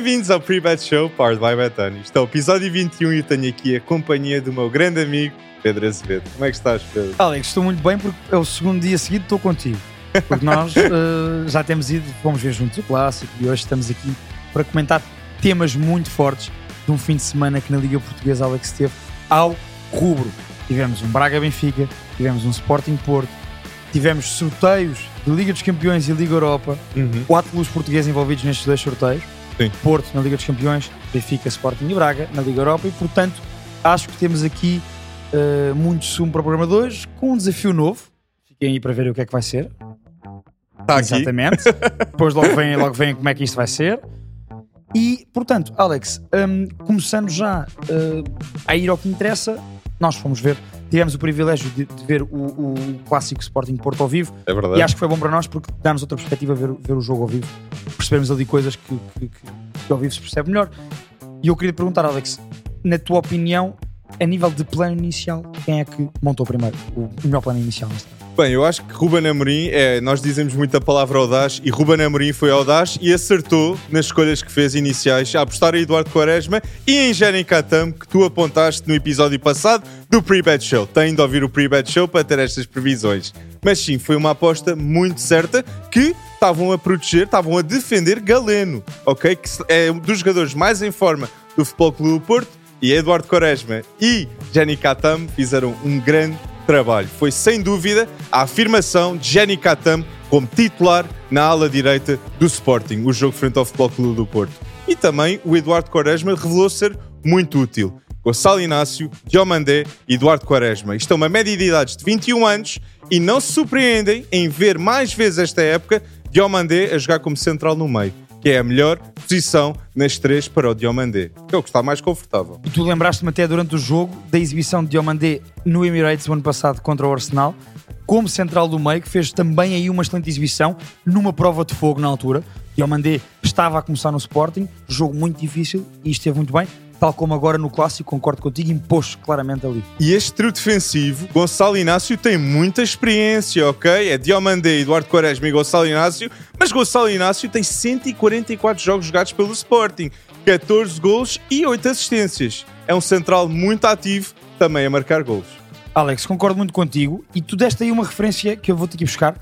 Bem-vindos ao Pre-Bet Show, powered by Betano. Isto é o episódio 21 e eu tenho aqui a companhia do meu grande amigo Pedro Azevedo. Como é que estás, Pedro? Alex, estou muito bem porque é o segundo dia seguido que estou contigo. Porque nós uh, já temos ido, fomos ver juntos o clássico e hoje estamos aqui para comentar temas muito fortes de um fim de semana que na Liga Portuguesa Alex teve ao rubro. Tivemos um Braga Benfica, tivemos um Sporting Porto, tivemos sorteios de Liga dos Campeões e Liga Europa, Uhum. quatro clubes portugueses envolvidos nestes dois sorteios. Sim. Porto na Liga dos Campeões, Benfica, Sporting e Braga na Liga Europa e portanto acho que temos aqui uh, muito sumo para o programa de hoje com um desafio novo. Fiquem aí para ver o que é que vai ser. Aqui. Exatamente. Depois logo vem, logo vem como é que isto vai ser. E, portanto, Alex, hum, começando já uh, a ir ao que interessa, nós fomos ver, tivemos o privilégio de, de ver o, o clássico Sporting Porto ao vivo É verdade. e acho que foi bom para nós porque dá-nos outra perspectiva ver, ver o jogo ao vivo, percebemos ali coisas que, que, que- que ao vivo se percebe melhor. E eu queria te perguntar, Alex, na tua opinião, a nível de plano inicial, quem é que montou primeiro o melhor plano inicial? neste? Bem, eu acho que Ruben Amorim, é, nós dizemos muito a palavra audaz e Ruben Amorim foi audaz e acertou nas escolhas que fez iniciais a apostar em Eduardo Quaresma e em Jenny Katam, que tu apontaste no episódio passado do Pre-Bet Show. Tem de ouvir o Pre-Bet Show para ter estas previsões. Mas sim, foi uma aposta muito certa que estavam a proteger, estavam a defender Galeno, ok? Que é um dos jogadores mais em forma do Futebol Clube do Porto e Eduardo Quaresma e Jenny Katam fizeram um grande trabalho. Foi sem dúvida a afirmação de Jenny Katam como titular na ala direita do Sporting, o jogo frente ao Futebol Clube do Porto. E também o Eduardo Quaresma revelou ser muito útil. Gonçalo Inácio, Diomandé e Eduardo Quaresma. Isto é uma média de idades de 21 anos e não se surpreendem em ver mais vezes esta época Diomandé a jogar como central no meio, que é a melhor posição nas três para o Diomandé, que é o que está mais confortável. E tu lembraste-me até durante o jogo da exibição de Diomandé no Emirates o ano passado contra o Arsenal, como central do meio, que fez também aí uma excelente exibição numa prova de fogo na altura. Diomandé estava a começar no Sporting, jogo muito difícil e esteve muito bem, tal como agora no Clássico, concordo contigo, impôs claramente ali. E este trio defensivo, Gonçalo Inácio tem muita experiência, ok? É Diomandé, Eduardo Quaresma e Gonçalo Inácio, mas Gonçalo Inácio tem 144 jogos jogados pelo Sporting, 14 gols e 8 assistências. É um central muito ativo, também a marcar gols. Alex, concordo muito contigo e tu deste aí uma referência que eu vou-te aqui buscar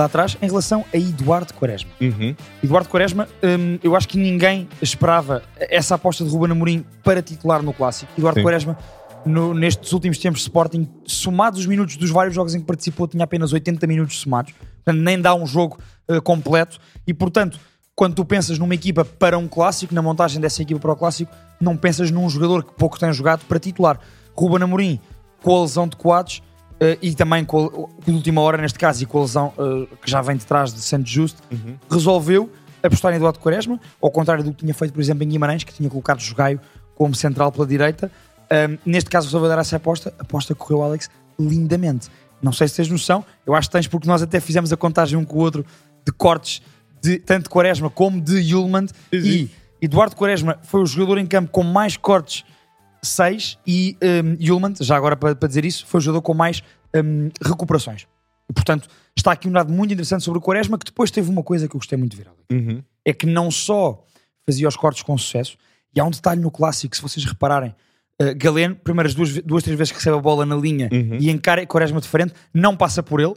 lá atrás em relação a Eduardo Quaresma. Uhum. Eduardo Quaresma, hum, eu acho que ninguém esperava essa aposta de Ruben Amorim para titular no Clássico. Eduardo Sim. Quaresma, no- nestes últimos tempos de Sporting, somados os minutos dos vários jogos em que participou, tinha apenas 80 minutos somados. Portanto, nem dá um jogo eh, completo. E, portanto, quando tu pensas numa equipa para um Clássico, na montagem dessa equipa para o Clássico, não pensas num jogador que pouco tem jogado para titular. Ruben Amorim, com a lesão de quadros, eh, e também com a, com a última hora, neste caso, e com a lesão eh, que já vem de trás de Santos Justo, resolveu apostar em Eduardo Quaresma, ao contrário do que tinha feito, por exemplo, em Guimarães, que tinha colocado Jogaio como central pela direita. Ahm, neste caso, resolveu dar essa aposta. A aposta correu, Alex, lindamente. Não sei se tens noção, eu acho que tens, porque nós até fizemos a contagem um com o outro de cortes, de, tanto de Quaresma como de Yulman. E Eduardo Quaresma foi o jogador em campo com mais cortes 6 e um, Yulman, já agora para, para dizer isso, foi o jogador com mais um, recuperações. E, portanto, está aqui um dado muito interessante sobre o Quaresma, que depois teve uma coisa que eu gostei muito de ver. Uhum. É que não só fazia os cortes com sucesso, e há um detalhe no clássico, se vocês repararem, uh, Galeno, primeiras duas, duas, três vezes que recebe a bola na linha Uhum. e encara Quaresma de frente, não passa por ele,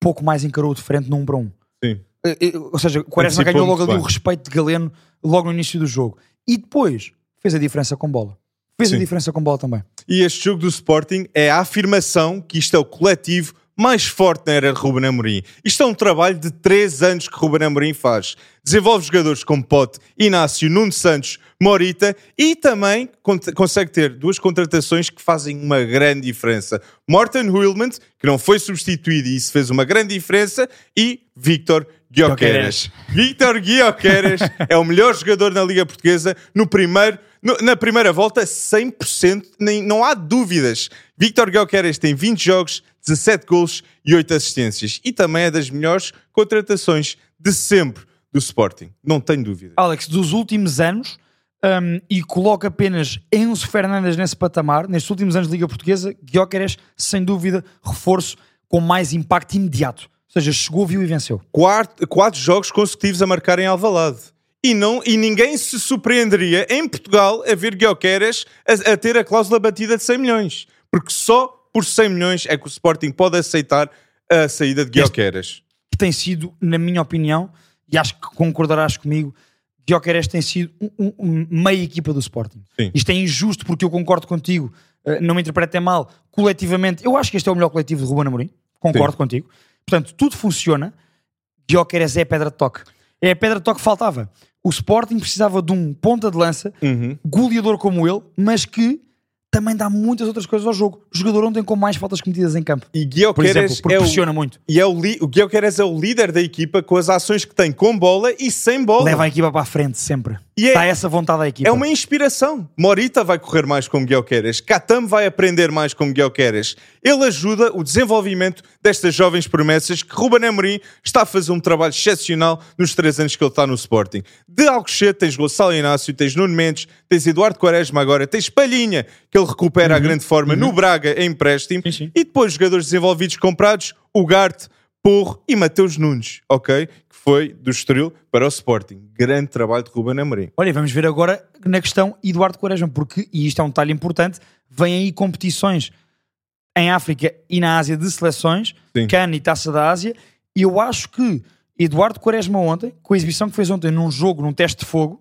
pouco mais encarou de frente no 1 para 1. Sim. Eh, eh, ou seja, o Quaresma ganhou logo ali o respeito de Galeno logo no início do jogo. E depois fez a diferença com bola. Fez Sim. a diferença com bola também. E este jogo do Sporting é a afirmação que isto é o coletivo mais forte na era de Ruben Amorim. Isto é um trabalho de 3 anos que Ruben Amorim faz. Desenvolve jogadores como Pote, Inácio, Nuno Santos, Morita e também con- consegue ter duas contratações que fazem uma grande diferença. Morten Huilman, que não foi substituído e isso fez uma grande diferença, e Victor Guioqueras. Victor Guioqueras é o melhor jogador na Liga Portuguesa no primeiro, no- na primeira volta, 100%, nem, não há dúvidas. Victor Guioqueras tem 20 jogos, 17 gols e 8 assistências. E também é das melhores contratações de sempre do Sporting. Não tenho dúvida. Alex, dos últimos anos, um, e coloca apenas Enzo Fernandes nesse patamar, nestes últimos anos de Liga Portuguesa, Guioqueres, sem dúvida, reforço com mais impacto imediato. Ou seja, chegou, viu e venceu. Quatro, quatro jogos consecutivos a marcar em Alvalade. E, não, e ninguém se surpreenderia em Portugal a ver Guioqueras a, a ter a cláusula batida de 100 milhões. Porque só por 100 milhões é que o Sporting pode aceitar a saída de Guioqueras. que tem sido, na minha opinião, e acho que concordarás comigo, Gyökeres tem sido um, um, meia equipa do Sporting. Sim. Isto é injusto porque eu concordo contigo, uh, não me interpretem mal, coletivamente, eu acho que este é o melhor coletivo de Ruben Amorim, concordo Sim. contigo. Portanto, tudo funciona, Gyökeres é a pedra de toque. É a pedra de toque que faltava. O Sporting precisava de um ponta de lança, Uhum. goleador como ele, mas que também dá muitas outras coisas ao jogo. O jogador não tem com mais faltas cometidas em campo. E Por Guioqueras exemplo, porque é o, muito. e é o, li, o Guioqueras é o líder da equipa com as ações que tem com bola e sem bola. Leva a equipa para a frente sempre. E é- Dá essa vontade à equipa. É uma inspiração. Morita vai correr mais como Guioqueras. Katam vai aprender mais como Guioqueras. Ele ajuda o desenvolvimento destas jovens promessas que Ruben Amorim está a fazer um trabalho excepcional nos três anos que ele está no Sporting. De Alcochete tens Gonçalo Inácio, tens Nuno Mendes, tens Eduardo Quaresma agora, tens Palhinha, que ele recupera a grande forma no Braga em empréstimo. Sim, sim. E depois jogadores desenvolvidos comprados, o Garte, Porro e Mateus Nunes, ok? Que foi do Estoril para o Sporting. Grande trabalho de Ruben Amorim. Olha, vamos ver agora na questão Eduardo Quaresma, porque, e isto é um detalhe importante, vêm aí competições em África e na Ásia de seleções, Sim. CAN e Taça da Ásia, e eu acho que Eduardo Quaresma ontem, com a exibição que fez ontem num jogo, num teste de fogo,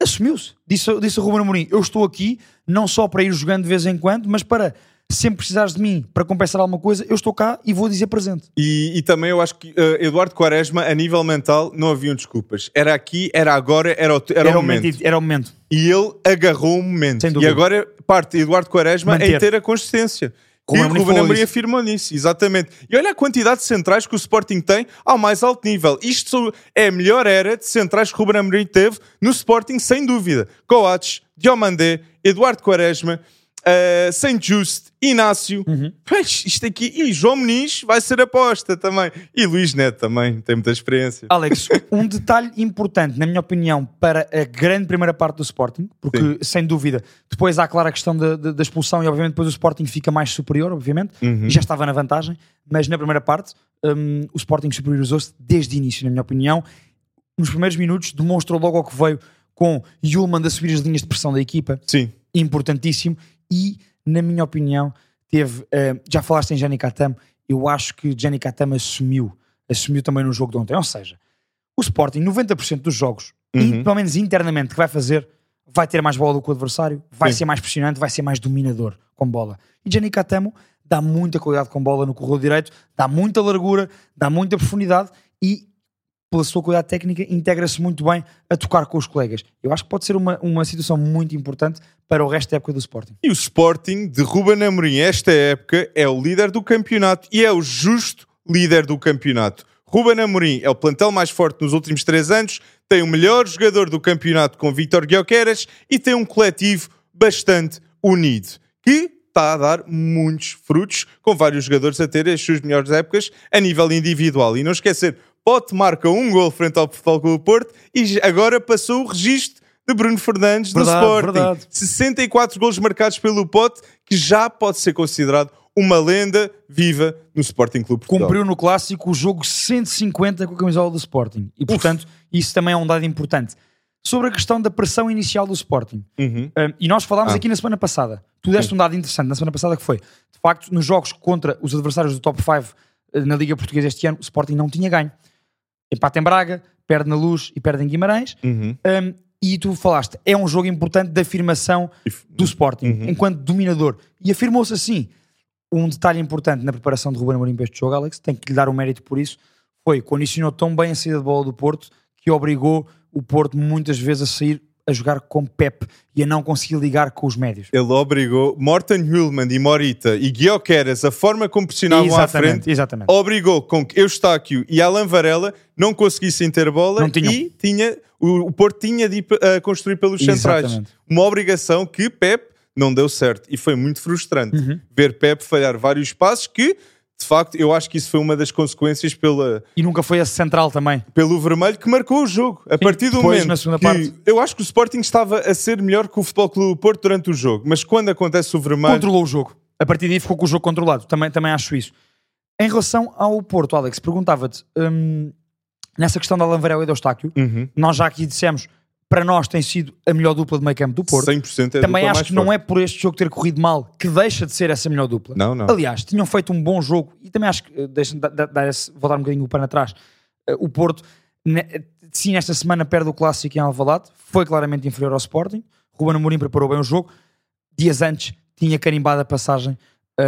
assumiu-se. Disse, disse a Ruben Amorim, eu estou aqui não só para ir jogando de vez em quando, mas para sempre precisares de mim para compensar alguma coisa, eu estou cá e vou dizer presente. E, e também eu acho que eh, Eduardo Quaresma, a nível mental, não haviam desculpas. Era aqui, era agora, era o, era Era, o momento. momento. Era o momento. E ele agarrou o momento. E agora parte Eduardo Quaresma Manter. em ter a consistência. Ruben e o Ruben Amorim afirmou nisso, exatamente. E olha a quantidade de centrais que o Sporting tem ao mais alto nível. Isto é a melhor era de centrais que o Ruben Amorim teve no Sporting, sem dúvida. Coates, Diomandé, Eduardo Quaresma, uh, Saint Just, Inácio. Uhum. Isto aqui. E João Muniz vai ser aposta também. E Luís Neto também, tem muita experiência. Alex, um detalhe importante, na minha opinião, para a grande primeira parte do Sporting, porque Sim. sem dúvida, depois há claro a questão da, da- da expulsão e obviamente depois o Sporting fica mais superior, obviamente, Uhum. e já estava na vantagem, mas na primeira parte hum, o Sporting superiorizou-se desde o início, na minha opinião. Nos primeiros minutos demonstrou logo ao que veio com Yulman a subir as linhas de pressão da equipa, Sim. importantíssimo e, na minha opinião, teve. eh, já falaste em Jenny Katam, eu acho que Jenny Katam assumiu, assumiu também no jogo de ontem. Ou seja, o Sporting, 90% dos jogos, Uhum. e pelo menos internamente, que vai fazer, vai ter mais bola do que o adversário, vai Sim. ser mais pressionante, vai ser mais dominador com bola. E Jenny Katamo dá muita qualidade com bola no corredor direito, dá muita largura, dá muita profundidade e pela sua qualidade técnica, integra-se muito bem a tocar com os colegas. Eu acho que pode ser uma, uma situação muito importante para o resto da época do Sporting. E o Sporting de Ruben Amorim, esta época, é o líder do campeonato e é o justo líder do campeonato. Ruben Amorim é o plantel mais forte nos últimos três anos, tem o melhor jogador do campeonato com Vítor Guioqueras e tem um coletivo bastante unido, que está a dar muitos frutos, com vários jogadores a terem as suas melhores épocas a nível individual. E não esquecer, Pote marca um gol frente ao Futebol Clube Porto e agora passou o registro de Bruno Fernandes Verdade, do Sporting. verdade. 64 golos marcados pelo Pote, que já pode ser considerado uma lenda viva no Sporting Clube Portugal. Cumpriu no clássico o jogo 150 com a camisola do Sporting. E, portanto, isso também é um dado importante. Sobre a questão da pressão inicial do Sporting. Uhum. Um, e nós falámos Ah. aqui na semana passada. Tu deste um dado interessante na semana passada que foi, de facto, nos jogos contra os adversários do top 5 eh, na Liga Portuguesa este ano, o Sporting não tinha ganho. Empate em Braga, perde na Luz e perde em Guimarães. Uhum. Um, e tu falaste, é um jogo importante de afirmação do Sporting, Uhum. enquanto dominador. E afirmou-se assim. Um detalhe importante na preparação de Ruben Amorim para este jogo, Alex, tem que lhe dar o mérito por isso, foi condicionou tão bem a saída de bola do Porto que obrigou o Porto muitas vezes a sair a jogar com Pep e a não conseguir ligar com os médios. Ele obrigou Morten Hulman e Morita e Guioqueras, a forma como pressionavam à frente, exatamente. obrigou com que Eustáquio e Alan Varela não conseguissem ter bola e tinha, o, o Porto tinha de ir a construir pelos centrais. Exatamente. Uma obrigação que Pep não deu certo e foi muito frustrante Uhum. ver Pep falhar vários passos que, de facto, eu acho que isso foi uma das consequências pela, E nunca foi a central também. pelo vermelho que marcou o jogo. A partir do depois, momento na segunda que parte. eu acho que o Sporting estava a ser melhor que o Futebol Clube do Porto durante o jogo, mas quando acontece o vermelho, Controlou o jogo. A partir daí ficou com o jogo controlado. Também, também acho isso. Em relação ao Porto, Alex, perguntava-te, hum, nessa questão da Alan Varela e do Eustáquio, Uhum. nós já aqui dissemos, para nós tem sido a melhor dupla de meio campo do Porto. 100% é a Também dupla acho que não forte. é por este jogo ter corrido mal que deixa de ser essa melhor dupla. Não, não. Aliás, tinham feito um bom jogo e também acho que, eh, deixa-me dar esse- voltar um bocadinho o pano atrás, eh, o Porto, sim, esta semana perde o Clássico em Alvalade, foi claramente inferior ao Sporting, Ruben Amorim preparou bem o jogo, dias antes tinha carimbado a passagem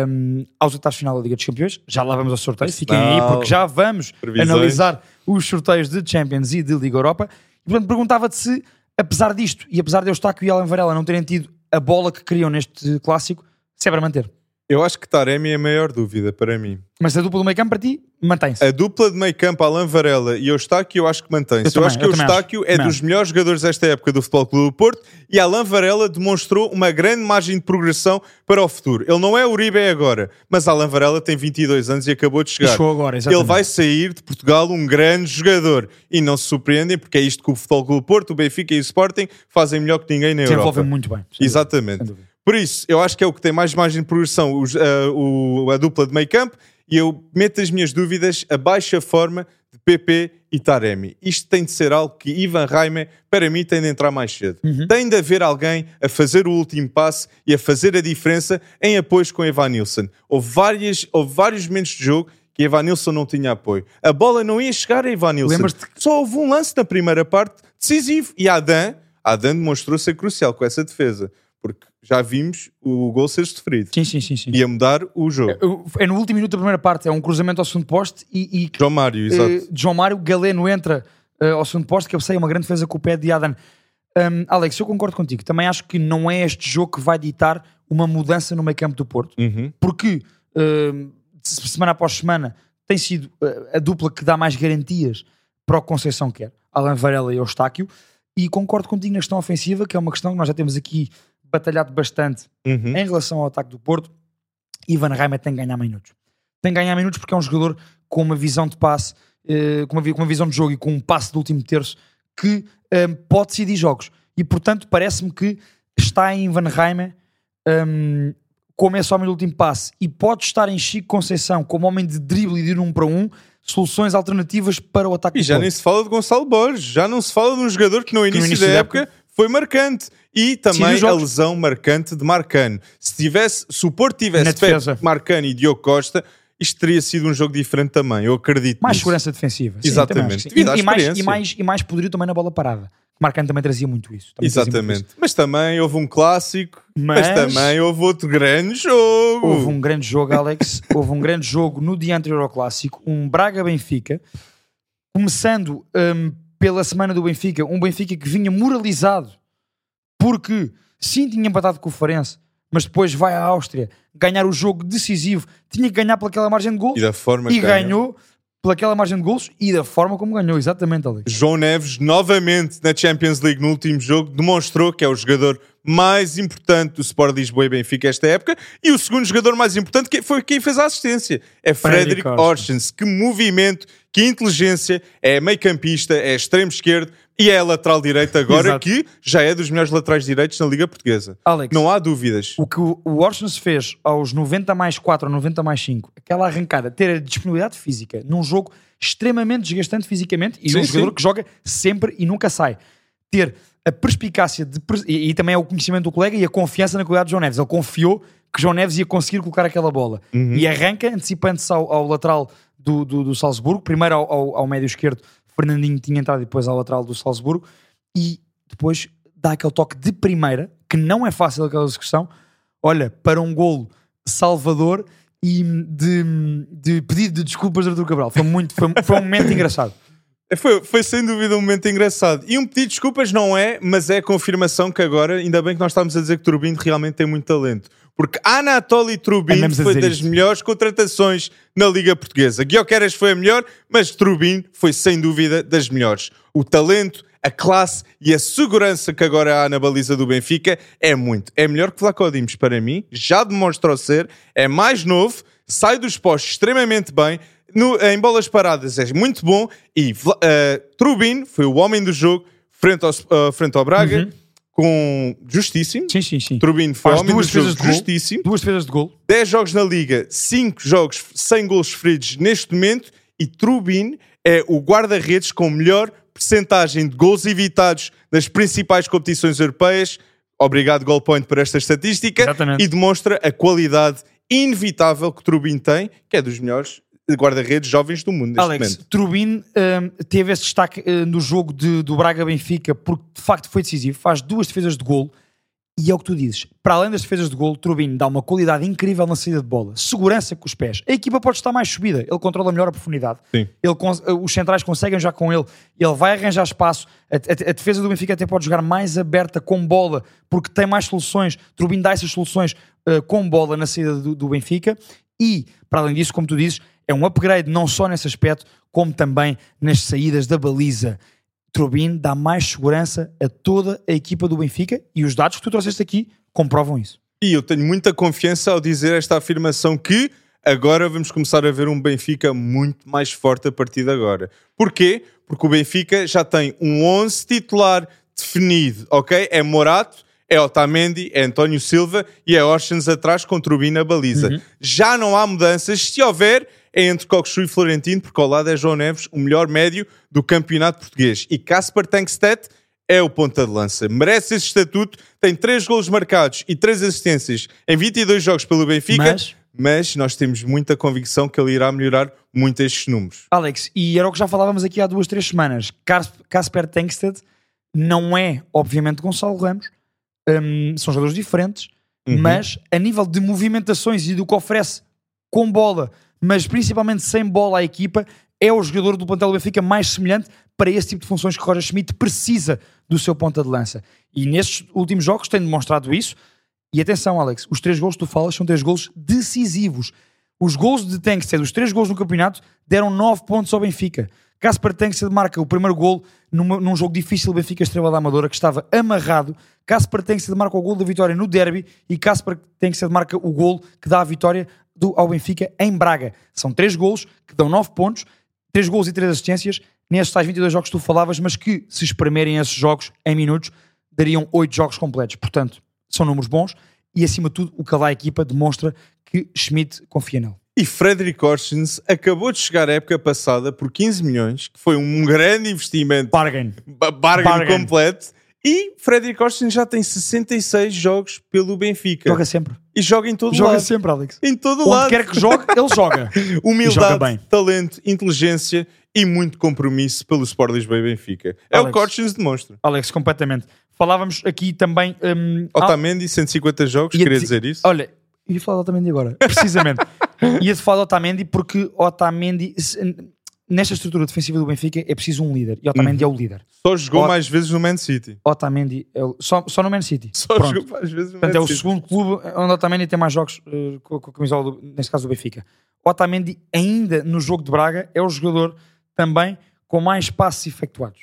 hum, aos oitavos final da Liga dos Campeões, já lá vamos ao sorteio, fiquem aí Não. porque já vamos Previsões. analisar os sorteios de Champions e de Liga Europa, e portanto perguntava-te se, apesar disto, e apesar de Eustáquio e Alan Varela não terem tido a bola que queriam neste Clássico, se é para manter. Eu acho que Taremi é a maior dúvida para mim. Mas a dupla do meio campo para ti mantém-se. A dupla de meio campo, Alan Varela e Eustáquio, eu acho que mantém-se. Eu Eu, também, acho que eu também Eustáquio é Também dos melhores jogadores desta época do Futebol Clube do Porto e Alan Varela demonstrou uma grande margem de progressão para o futuro. Ele não é Uribe agora, mas Alan Varela tem 22 anos e acabou de chegar. chegou agora, exatamente. Ele vai sair de Portugal um grande jogador. E não se surpreendem, porque é isto que o Futebol Clube do Porto, o Benfica e o Sporting fazem melhor que ninguém na Europa. muito bem. sem dúvida. Exatamente. Dúvida. Por isso, eu acho que é o que tem mais margem de progressão, os, ah, o- a dupla de meio campo, e eu meto as minhas dúvidas a baixa forma de PP e Taremi. Isto tem de ser algo que Ivan Raime, para mim, tem de entrar mais cedo. Uhum. Tem de haver alguém a fazer o último passe e a fazer a diferença em apoios com Evan Nilsson. Houve, várias, houve vários momentos de jogo que Evan Nilsson não tinha apoio. A bola não ia chegar a Evan Nilsson. Lembras-te Só houve um lance na primeira parte decisivo. E Adam, Adam demonstrou ser crucial com essa defesa. Porque já vimos o gol ser sofrido. Sim, sim, sim. sim. Ia mudar o jogo. Eu- É no último minuto da primeira parte, é um cruzamento ao segundo poste e, e João Mário, eh, exato. João Mário Galeno entra eh, ao segundo poste, que eu sei, é uma grande defesa com o pé de Adan. Um, Alex, eu concordo contigo. Também acho que não é este jogo que vai ditar uma mudança no meio campo do Porto, Uhum. porque se- semana após semana tem sido uh, a dupla que dá mais garantias para o que Conceição quer, Alan Varela e Eustáquio, e concordo contigo na questão ofensiva, que é uma questão que nós já temos aqui batalhado bastante Uhum. em relação ao ataque do Porto, Ivan Reimer tem que ganhar minutos. Tem que ganhar minutos porque é um jogador com uma visão de passe, eh, com, uma, com uma visão de jogo e com um passe do último terço que eh, pode decidir jogos. E portanto, parece-me que está em Ivan Reimer um, como esse homem do último passe e pode estar em Chico Conceição como homem de drible e de ir um para um, soluções alternativas para o ataque E já nem se fala de Gonçalo Borges, já não se fala de um jogador que no início, início da da época, foi marcante. E também a lesão marcante de Marcano. Se, tivesse, se o Porto tivesse. Pepe, Marcano e Diogo Costa, isto teria sido um jogo diferente também. Eu acredito Mais nisso. segurança defensiva. Exatamente. sim. E, e, mais, e, mais, e mais poderio também na bola parada. Marcano também trazia muito isso. Trazia muito Exatamente. Mas também houve um clássico, mas, Mas- também houve outro grande jogo. Houve um grande jogo, Alex. houve um grande jogo no dia anterior ao clássico, um Braga-Benfica, começando hum, pela semana do Benfica, um Benfica que vinha moralizado porque sim tinha empatado com o Farense, mas depois vai à Áustria ganhar o jogo decisivo, tinha que ganhar pelaquela margem de gols E da forma e ganhou. ganhou pelaquela margem de gols e da forma como ganhou, exatamente, Alex. João Neves, novamente na Champions League no último jogo, demonstrou que é o jogador mais importante do Sport Lisboa e Benfica esta época e o segundo jogador mais importante foi quem fez a assistência. É Orsens. Orsens. Que movimento, que inteligência, é meio campista, é extremo esquerdo e é lateral direito agora, Exato. que já é dos melhores laterais direitos na Liga Portuguesa. Alex, Não há dúvidas. o que o o Orsens fez aos 90 mais 4 ou 90 mais 5, aquela arrancada, ter a disponibilidade física num jogo extremamente desgastante fisicamente e Sim, num jogador sim. que joga sempre e nunca sai. Ter a perspicácia de, e, e também é o conhecimento do colega e a confiança na qualidade de João Neves. Ele confiou que João Neves ia conseguir colocar aquela bola Uhum. e arranca, antecipando-se ao, ao lateral do, do, do Salzburgo, primeiro ao, ao, ao médio esquerdo, Fernandinho tinha entrado e depois ao lateral do Salzburgo e depois dá aquele toque de primeira, que não é fácil aquela execução, olha, para um golo salvador e de, de pedido de desculpas de Cabral. Foi, muito, foi, foi um momento engraçado. É, Foi, foi sem dúvida um momento engraçado. E um pedido de desculpas não é, mas é a confirmação que agora, ainda bem que nós estamos a dizer que Turbin realmente tem muito talento. Porque Anatoly Trubin a foi das isto. melhores contratações na Liga Portuguesa. Guioqueras foi a melhor, mas Trubin foi sem dúvida das melhores. O talento, a classe e a segurança que agora há na baliza do Benfica é muito. É melhor que Vlaco Dimos para mim, já demonstrou ser, é mais novo, sai dos postos extremamente bem, no- em bolas paradas é muito bom e eh, Trubin foi o homem do jogo frente ao, eh, frente ao Braga com justíssimo. Sim, sim, sim. Trubin foi Faz duas defesas de gol. justíssimo. Duas defesas de gol. 10 jogos na Liga, 5 jogos sem golos sofridos neste momento e Trubin é o guarda-redes com melhor percentagem de gols evitados nas principais competições europeias. Obrigado, Goalpoint, por esta estatística. Exatamente. E demonstra a qualidade inevitável que Trubin tem, que é dos melhores guarda-redes jovens do mundo neste Alex, momento. Trubin hum, teve esse destaque uh, no jogo de, do Braga-Benfica porque de facto foi decisivo, faz duas defesas de golo e é o que tu dizes. Para além das defesas de golo, Trubin dá uma qualidade incrível na saída de bola, segurança com os pés. A equipa pode estar mais subida, ele controla melhor a profundidade. Sim. Ele, uh, os centrais conseguem já com ele, ele vai arranjar espaço. A, a- a defesa do Benfica até pode jogar mais aberta com bola porque tem mais soluções. Trubin dá essas soluções uh, com bola na saída do, do Benfica e, para além disso, como tu dizes, é um upgrade não só nesse aspecto, como também nas saídas da baliza. Trubin dá mais segurança a toda a equipa do Benfica e os dados que tu trouxeste aqui comprovam isso. E eu tenho muita confiança ao dizer esta afirmação que agora vamos começar a ver um Benfica muito mais forte a partir de agora. Porquê? Porque o Benfica já tem um 11 titular definido, ok? É Morato, é Otamendi, é António Silva e é Orsens atrás com Trubin na baliza. Já não há mudanças. Se houver, é entre Coxu e Florentino, porque ao lado é João Neves, o melhor médio do campeonato português. E Casper Tankstedt é o ponta de lança. Merece esse estatuto, tem 3 golos marcados e 3 assistências em 22 jogos pelo Benfica, Mas- mas, nós temos muita convicção que ele irá melhorar muito estes números. Alex, e era o que já falávamos aqui há duas, três semanas. Cas- Casper Tengsted não é, obviamente, Gonçalo Ramos. Hum, são jogadores diferentes, mas a nível de movimentações e do que oferece com bola, mas principalmente sem bola à equipa, é o jogador do plantel do Benfica mais semelhante para esse tipo de funções que Roger Schmidt precisa do seu ponta de lança. E nestes últimos jogos tem demonstrado isso. E atenção, Alex, os três gols que tu falas são três gols decisivos. Os gols de Tankstead, os três gols no campeonato, deram nove pontos ao Benfica. Casper Tankstead marca o primeiro gol numa- num jogo difícil Benfica Estrela da Amadora, que estava amarrado. Casper Tankstead marca o gol da vitória no derby e Casper Tankstead marca o gol que dá a vitória do- ao Benfica em Braga. São três gols que dão nove pontos, três gols e três assistências nestes tais 22 jogos que tu falavas, mas que, se espremerem esses jogos em minutos, dariam oito jogos completos. Portanto, são números bons e, acima de tudo, o que lá a equipa demonstra que Schmidt confia nele. E Frederic Orsens acabou de chegar à época passada por 15 milhões, que foi um grande investimento, Bargain. ba- bargain, Bargain. completo. E Frederic Orsens já tem 66 jogos pelo Benfica. Joga sempre. E joga em todo Joga lado. sempre, Alex. Em todo Onde lado. quer que jogue, ele joga. Joga Humildade, bem. talento, inteligência e muito compromisso pelo Sport Lisboa e Benfica. É o Alex. que demonstra. Alex, completamente. Falávamos aqui também. hum, há- Otamendi, 150 jogos, ia queria te- dizer isso? Olha, ia falar de Otamendi agora, precisamente. ia-te falar de Otamendi porque Otamendi, se- nesta estrutura defensiva do Benfica, é preciso um líder. E Otamendi é o líder. Só jogou mais vezes no Man City. Otamendi, é o- só, só no Man City. Só Pronto. jogou mais vezes no Portanto, Man é o City. segundo clube onde Otamendi tem mais jogos eh, com, com a camisola, do, neste caso do Benfica. Otamendi, ainda no jogo de Braga, é o jogador também com mais passos efetuados.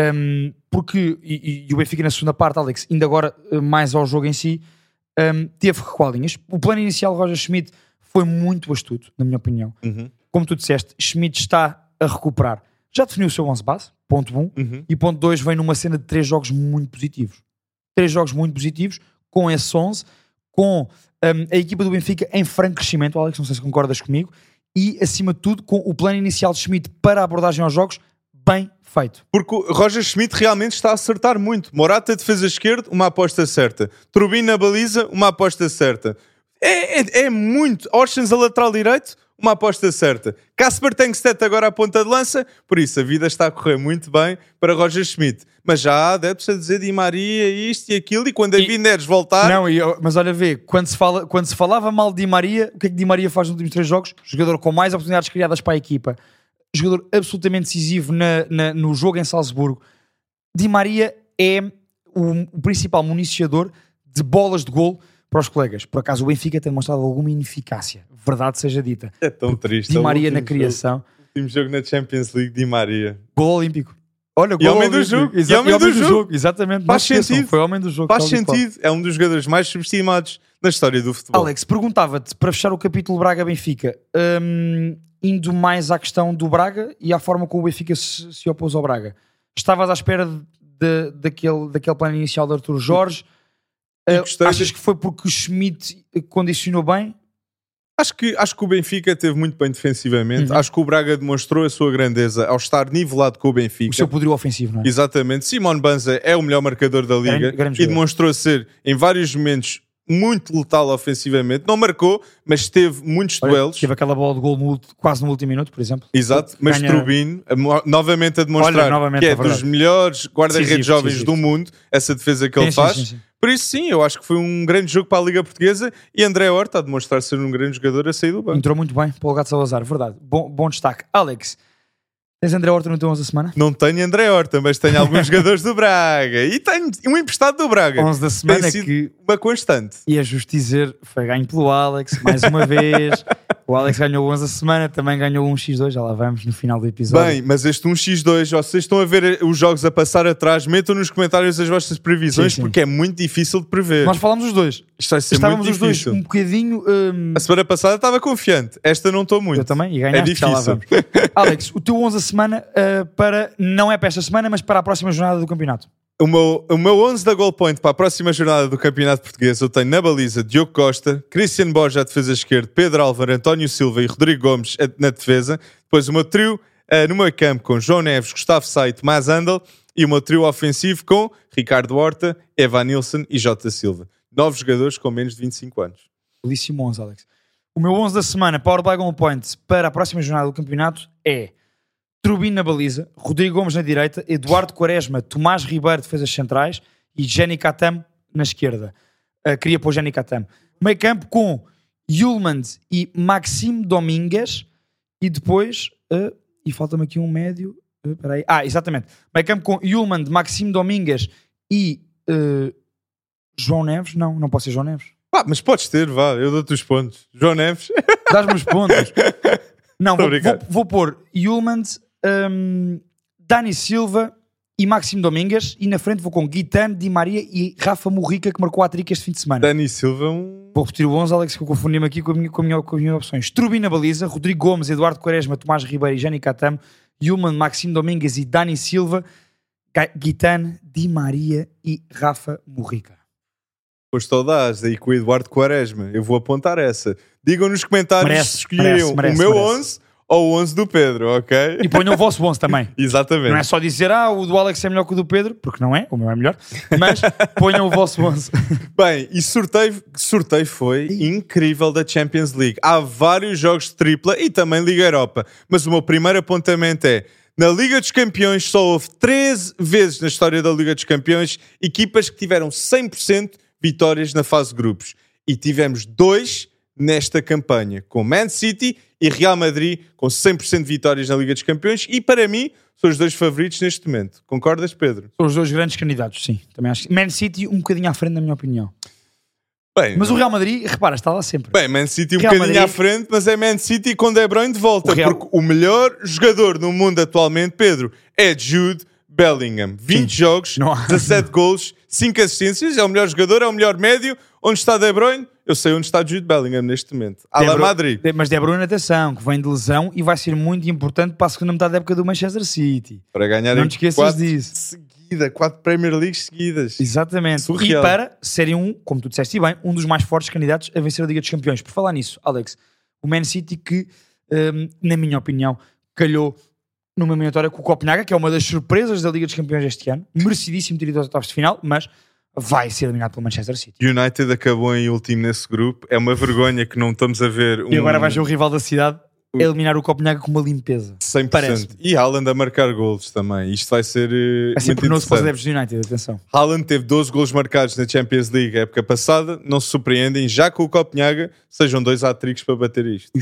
Um, porque, e, e- e o Benfica na segunda parte, Alex, ainda agora eh, mais ao jogo em si, um, teve recuadinhas. O plano inicial de Roger Schmidt foi muito astuto, na minha opinião. Uhum, Como tu disseste, Schmidt está a recuperar. Já definiu o seu 11 base, ponto 1. uhum. E ponto 2 vem numa cena de três jogos muito positivos. Três jogos muito positivos, com esse 11, com hum, a equipa do Benfica em franco crescimento, Alex, não sei se concordas comigo, e acima de tudo com o plano inicial de Schmidt para a abordagem aos jogos bem feito. Porque o Roger Schmidt realmente está a acertar muito. Morata, defesa esquerda, uma aposta certa. Trubin na baliza, uma aposta certa. É, é, é muito. Orsens a lateral direito, uma aposta certa. Casper Tankstedt agora à ponta de lança. Por isso, a vida está a correr muito bem para Roger Schmidt. Mas já há adeptos a dizer Di Maria isto e aquilo. E quando a E- Neres voltar... Não, e eu- mas olha, vê, quando se, fala, quando se falava mal de Di Maria, o que é que Di Maria faz nos últimos três jogos? Jogador com mais oportunidades criadas para a equipa, jogador absolutamente decisivo na- na- no jogo em Salzburgo. Di Maria é o, o principal municiador de bolas de gol para os colegas. Por acaso o Benfica tem demonstrado alguma ineficácia, verdade seja dita. É tão triste. Di É Maria na criação, Jogo, último jogo na Champions League, Di Maria. gol olímpico. Olha, E gol homem do jogo, Exa- e homem do jogo. Exatamente. Faz sentido. Foi homem do jogo. Faz e sentido. É um dos jogadores mais subestimados na história do futebol. Alex, perguntava-te, para fechar o capítulo Braga-Benfica, hum, indo mais à questão do Braga e à forma como o Benfica se, se opôs ao Braga. Estavas à espera de, de- daquele, daquele plano inicial de Arthur Jorge? E Uh, achas que foi porque o Schmidt condicionou bem? Acho que, acho que o Benfica teve muito bem defensivamente. Uhum. Acho que o Braga demonstrou a sua grandeza ao estar nivelado com o Benfica. O seu poderio ofensivo, não é? Exatamente. Simon Banza é o melhor marcador da liga Grande- grande e demonstrou ser, em vários momentos, muito letal ofensivamente. Não marcou, mas teve muitos Olha, duelos. Teve aquela bola de gol no quase no último minuto, por exemplo. Exato, mas Ganha- Trubin, novamente a demonstrar Olha, novamente, que é, é dos melhores guarda-redes jovens do mundo, essa defesa que ele faz. Por isso, sim, eu acho que foi um grande jogo para a Liga Portuguesa e André Horta a demonstrar ser um grande jogador a sair do banco. Entrou muito bem para o Gato Salazar, verdade. Bom, bom destaque. Alex, tens André Horta no teu 11 da semana? Não tenho André Horta, mas tenho alguns jogadores do Braga e tenho um emprestado do Braga. 11 da Tem semana sido que, uma constante. e é justo dizer, foi ganho pelo Alex, mais uma vez. O Alex ganhou o 11 da semana, também ganhou um X2, já lá vamos no final do episódio. Bem, mas este 1x2, vocês estão a ver os jogos a passar atrás, metam nos comentários as vossas previsões, Sim, sim. porque é muito difícil de prever. Nós falámos os dois. Isto vai ser Estávamos muito os dois difícil. um bocadinho. hum, A semana passada estava confiante, esta não estou muito. Eu também, e É ganhaste, já lá difícil. vamos. Alex, o teu 11 da semana uh, para, não é para esta semana, mas para a próxima jornada do campeonato. O meu, o meu 11 da Goal Point para a próxima jornada do Campeonato Português eu tenho na baliza Diogo Costa, Cristiano Borja à defesa esquerda, Pedro Álvaro, António Silva e Rodrigo Gomes a- na defesa. Depois o meu trio eh, no meio campo com João Neves, Gustavo Sá e Tomás Andal. E o meu trio ofensivo com Ricardo Horta, Evan Nilsson e Jota Silva. Nove jogadores com menos de 25 anos. Belíssimo 11, Alex. O meu 11 da semana, Power by Goal Point, para a próxima jornada do campeonato é Trubin na baliza, Rodrigo Gomes na direita, Eduardo Quaresma, Tomás Ribeiro, defesas centrais e Jenny Katam na esquerda. Uh, queria pôr Jenny Katam. Meio campo com Yulmand e Maxime Domingues e depois, uh, e falta-me aqui um médio, uh, peraí. ah, exatamente, meio campo com Yulmand, Maxime Domingues e uh, João Neves, não, não pode ser João Neves. Pá, mas podes ter, vá, eu dou-te os pontos. João Neves, Dás-me os pontos. Não, vou, vou, vou pôr Yulmand, hum, Dani Silva e Máximo Domingues. E na frente vou com Guitane, Di Maria e Rafa Morrica, que marcou a trica este fim de semana. Dani Silva, um... Vou repetir o 11, Alex, que eu confundi-me aqui com, a minha, com, a minha, com as minhas opções. Trubin na baliza, Rodrigo Gomes, Eduardo Quaresma, Tomás Ribeiro e Jani Catam, Yulman, Maximo Domingues e Dani Silva, Guitane, Di Maria e Rafa Morrica. Pois todas, daí com o Eduardo Quaresma. Eu vou apontar essa. Digam nos comentários Merece, se merece, merece, o meu merece. 11 ou o 11 do Pedro, ok? E ponham o vosso 11 também. Exatamente. Não é só dizer, ah, o do Alex é melhor que o do Pedro, porque não é, o meu é melhor, mas ponham o vosso 11. Bem, e sorteio, sorteio foi incrível da Champions League. Há vários jogos de tripla e também Liga Europa. Mas o meu primeiro apontamento é: na Liga dos Campeões só houve 13 vezes na história da Liga dos Campeões equipas que tiveram 100% vitórias na fase de grupos. E tivemos dois nesta campanha, com Man City e Real Madrid com 100% de vitórias na Liga dos Campeões. E para mim, são os dois favoritos neste momento. Concordas, Pedro? São os dois grandes candidatos, sim. Também acho. Man City um bocadinho à frente, na minha opinião. Bem, Mas o Real Madrid, repara, está lá sempre. Bem, Man City um Real bocadinho Madrid- à frente, mas é Man City com De Bruyne de volta. O Real- Porque o melhor jogador no mundo atualmente, Pedro, é Jude Bellingham. 20 jogos, Não há- 17 gols, 5 assistências. É o melhor jogador, é o melhor médio. Onde está De Bruyne? Eu sei onde está Jude Bellingham neste momento. De la Madrid. Mas De Bruyne, atenção, que vem de lesão e vai ser muito importante para a segunda metade da época do Manchester City. Para ganhar Não te esqueças quatro disso. seguida, 4 Premier Leagues seguidas. Exatamente. Surreal. E para serem um, como tu disseste bem, um dos mais fortes candidatos a vencer a Liga dos Campeões. Por falar nisso, Alex, o Man City que, hum, na minha opinião, calhou numa eliminatória com o Copenhaga, que é uma das surpresas da Liga dos Campeões este ano. Merecidíssimo ter ido aos oitavos de final, mas vai ser eliminado pelo Manchester City. United acabou em último nesse grupo. É uma vergonha que não estamos a ver um E agora vai ser o rival da cidade a eliminar o Copenhaga com uma limpeza. 100%. Parece. E Haaland a marcar golos também. Isto vai ser eh, Vai ser muito penoso para os do United, atenção. Haaland teve 12 golos marcados na Champions League a época passada. Não se surpreendem, já com o Copenhaga, sejam dois hat-tricks para bater isto.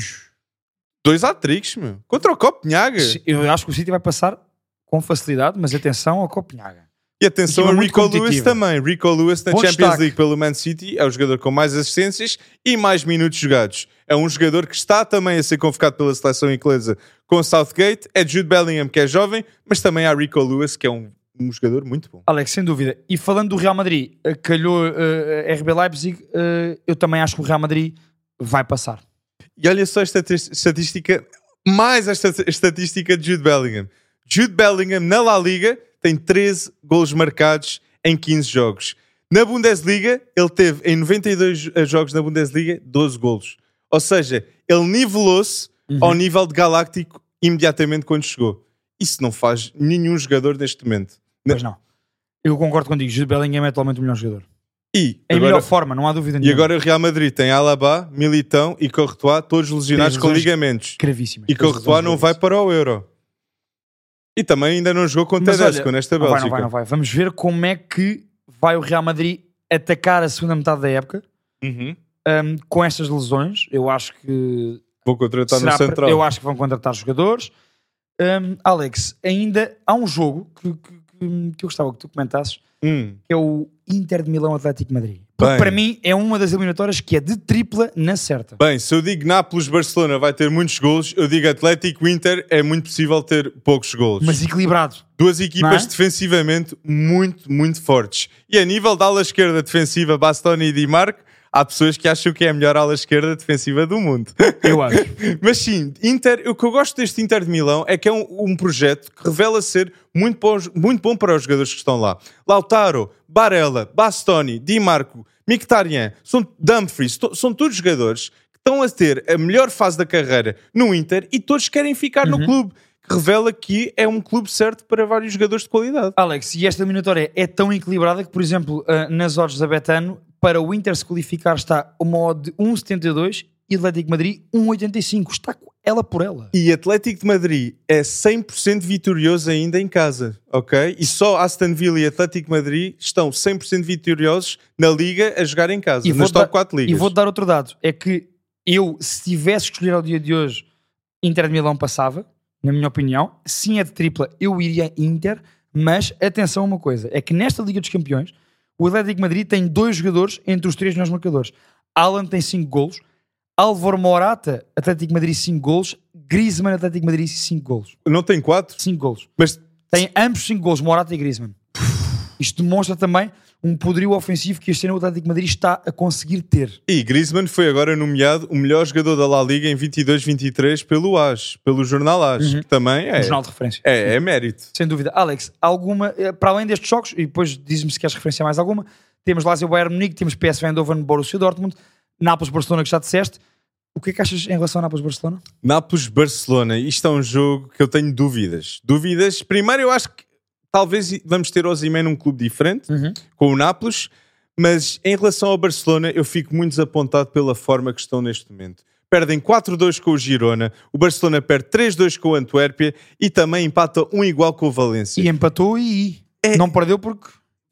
Dois hat-tricks, meu. Contra o Copenhaga. Eu acho que o City vai passar com facilidade, mas atenção ao Copenhaga. E atenção Equipa a Rico Lewis também. Rico Lewis na Bom Champions destaque. League pelo Man City é o jogador com mais assistências e mais minutos jogados. É um jogador que está também a ser convocado pela seleção inglesa com o Southgate. É Jude Bellingham, que é jovem, mas também há Rico Lewis, que é um, um jogador muito bom. Alex, sem dúvida. E falando do Real Madrid, eh, calhou eh, RB Leipzig, eh, eu também acho que o Real Madrid vai passar. E olha só esta estatística, mais esta estatística de Jude Bellingham. Jude Bellingham na La Liga tem 13 golos marcados em 15 jogos. Na Bundesliga, ele teve em 92 jogos na Bundesliga 12 golos. Ou seja, ele nivelou-se ao nível de Galáctico imediatamente quando chegou. Isso não faz nenhum jogador neste momento. Mas não. Eu concordo contigo. Jude Bellingham é atualmente o melhor jogador. E Em agora, melhor forma, não há dúvida e nenhuma. agora o Real Madrid tem Alaba, Militão e Courtois, todos lesionados com ligamentos. Gravíssimas. E Courtois lesões não vai para o Euro. E também ainda não jogou com o Mas Tedesco olha, nesta não vai, Bélgica. não vai, não vai. Vamos ver como é que vai o Real Madrid atacar a segunda metade da época Uhum. um, com estas lesões. Eu acho que Vou contratar no Central. eu acho que vão contratar jogadores. Um, Alex, ainda há um jogo que, que- que- eu gostava que tu comentasses, Hum. que é o Inter de Milão Atlético Madrid. Porque Bem. para mim é uma das eliminatórias que é de tripla na certa. Bem, se eu digo Nápoles-Barcelona vai ter muitos golos, eu digo Atlético-Inter é muito possível ter poucos golos. Mas equilibrado. Duas equipas é? defensivamente muito, muito fortes. E a nível da ala esquerda defensiva, Bastoni e Di Marco, há pessoas que acham que é a melhor ala esquerda defensiva do mundo. Eu acho. Mas sim, Inter, o que eu gosto deste Inter de Milão é que é um, um projeto que revela ser muito bom, muito bom para os jogadores que estão lá. Lautaro, Barella, Bastoni, Di Marco, Mkhitaryan, são Dumfries, são todos jogadores que estão a ter a melhor fase da carreira no Inter e todos querem ficar no clube. Que revela que é um clube certo para vários jogadores de qualidade. Alex, e esta eliminatória é tão equilibrada que, por exemplo, ah, nas odds da Betano, para o Inter se qualificar está uma odd de 1,72 e Atlético de Madrid 1,85. Está ela por ela. E Atlético de Madrid é 100% vitorioso ainda em casa, ok? E só Aston Villa e Atlético de Madrid estão 100% vitoriosos na Liga a jogar em casa, E nas top dar- 4 ligas. E vou-te dar outro dado: é que eu, se tivesse que escolher ao dia de hoje, Inter de Milão passava, na minha opinião. Sim, é de tripla, eu iria Inter, mas atenção a uma coisa: é que nesta Liga dos Campeões, o Atlético Madrid tem dois jogadores entre os três melhores marcadores. Alan tem 5 golos, Álvaro Morata, Atlético Madrid 5 golos, Griezmann, Atlético Madrid 5 golos. Não tem 4, 5 golos. mas Tem ambos 5 golos, Morata e Griezmann. Isto demonstra também um poderio ofensivo que este ano o Atlético Madrid está a conseguir ter. e Griezmann foi agora nomeado o melhor jogador da La Liga em 22-23 pelo AS, pelo jornal AS, que também é, Um jornal de referência. é, é mérito. Sem dúvida. Alex, alguma, eh, para além destes jogos, e depois diz-me se queres referenciar mais alguma, temos Lazio Bayern Munique, temos PSV Eindhoven, Borussia Dortmund, Nápoles Barcelona que já disseste. O que é que achas em relação a Nápoles Barcelona? Nápoles-Barcelona, isto é um jogo que eu tenho dúvidas. Dúvidas, primeiro eu acho que talvez vamos ter Osimhen num clube diferente, com o Nápoles, mas em relação ao Barcelona eu fico muito desapontado pela forma que estão neste momento. Perdem 4-2 com o Girona, o Barcelona perde 3-2 com o Antuérpia e também empata um igual com o Valência. E empatou e É- não perdeu porque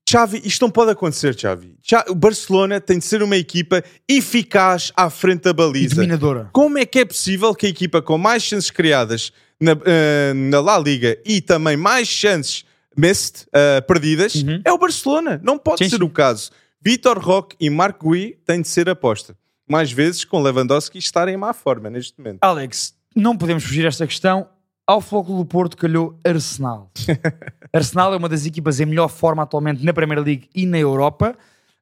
Xavi, isto não pode acontecer, Xavi. O Barcelona tem de ser uma equipa eficaz à frente da e baliza. dominadora. Como é que é possível que a equipa com mais chances criadas na, eh, na La Liga e também mais chances missed, eh, perdidas é o Barcelona? Não pode Sim, ser sim. o caso. Vitor Roque e Marco Gui têm de ser aposta. Mais vezes com Lewandowski estar em má forma neste momento. Alex, não podemos fugir a esta questão. Ao Flóculo do Porto calhou Arsenal. Arsenal é uma das equipas em melhor forma atualmente na Premier League e na Europa.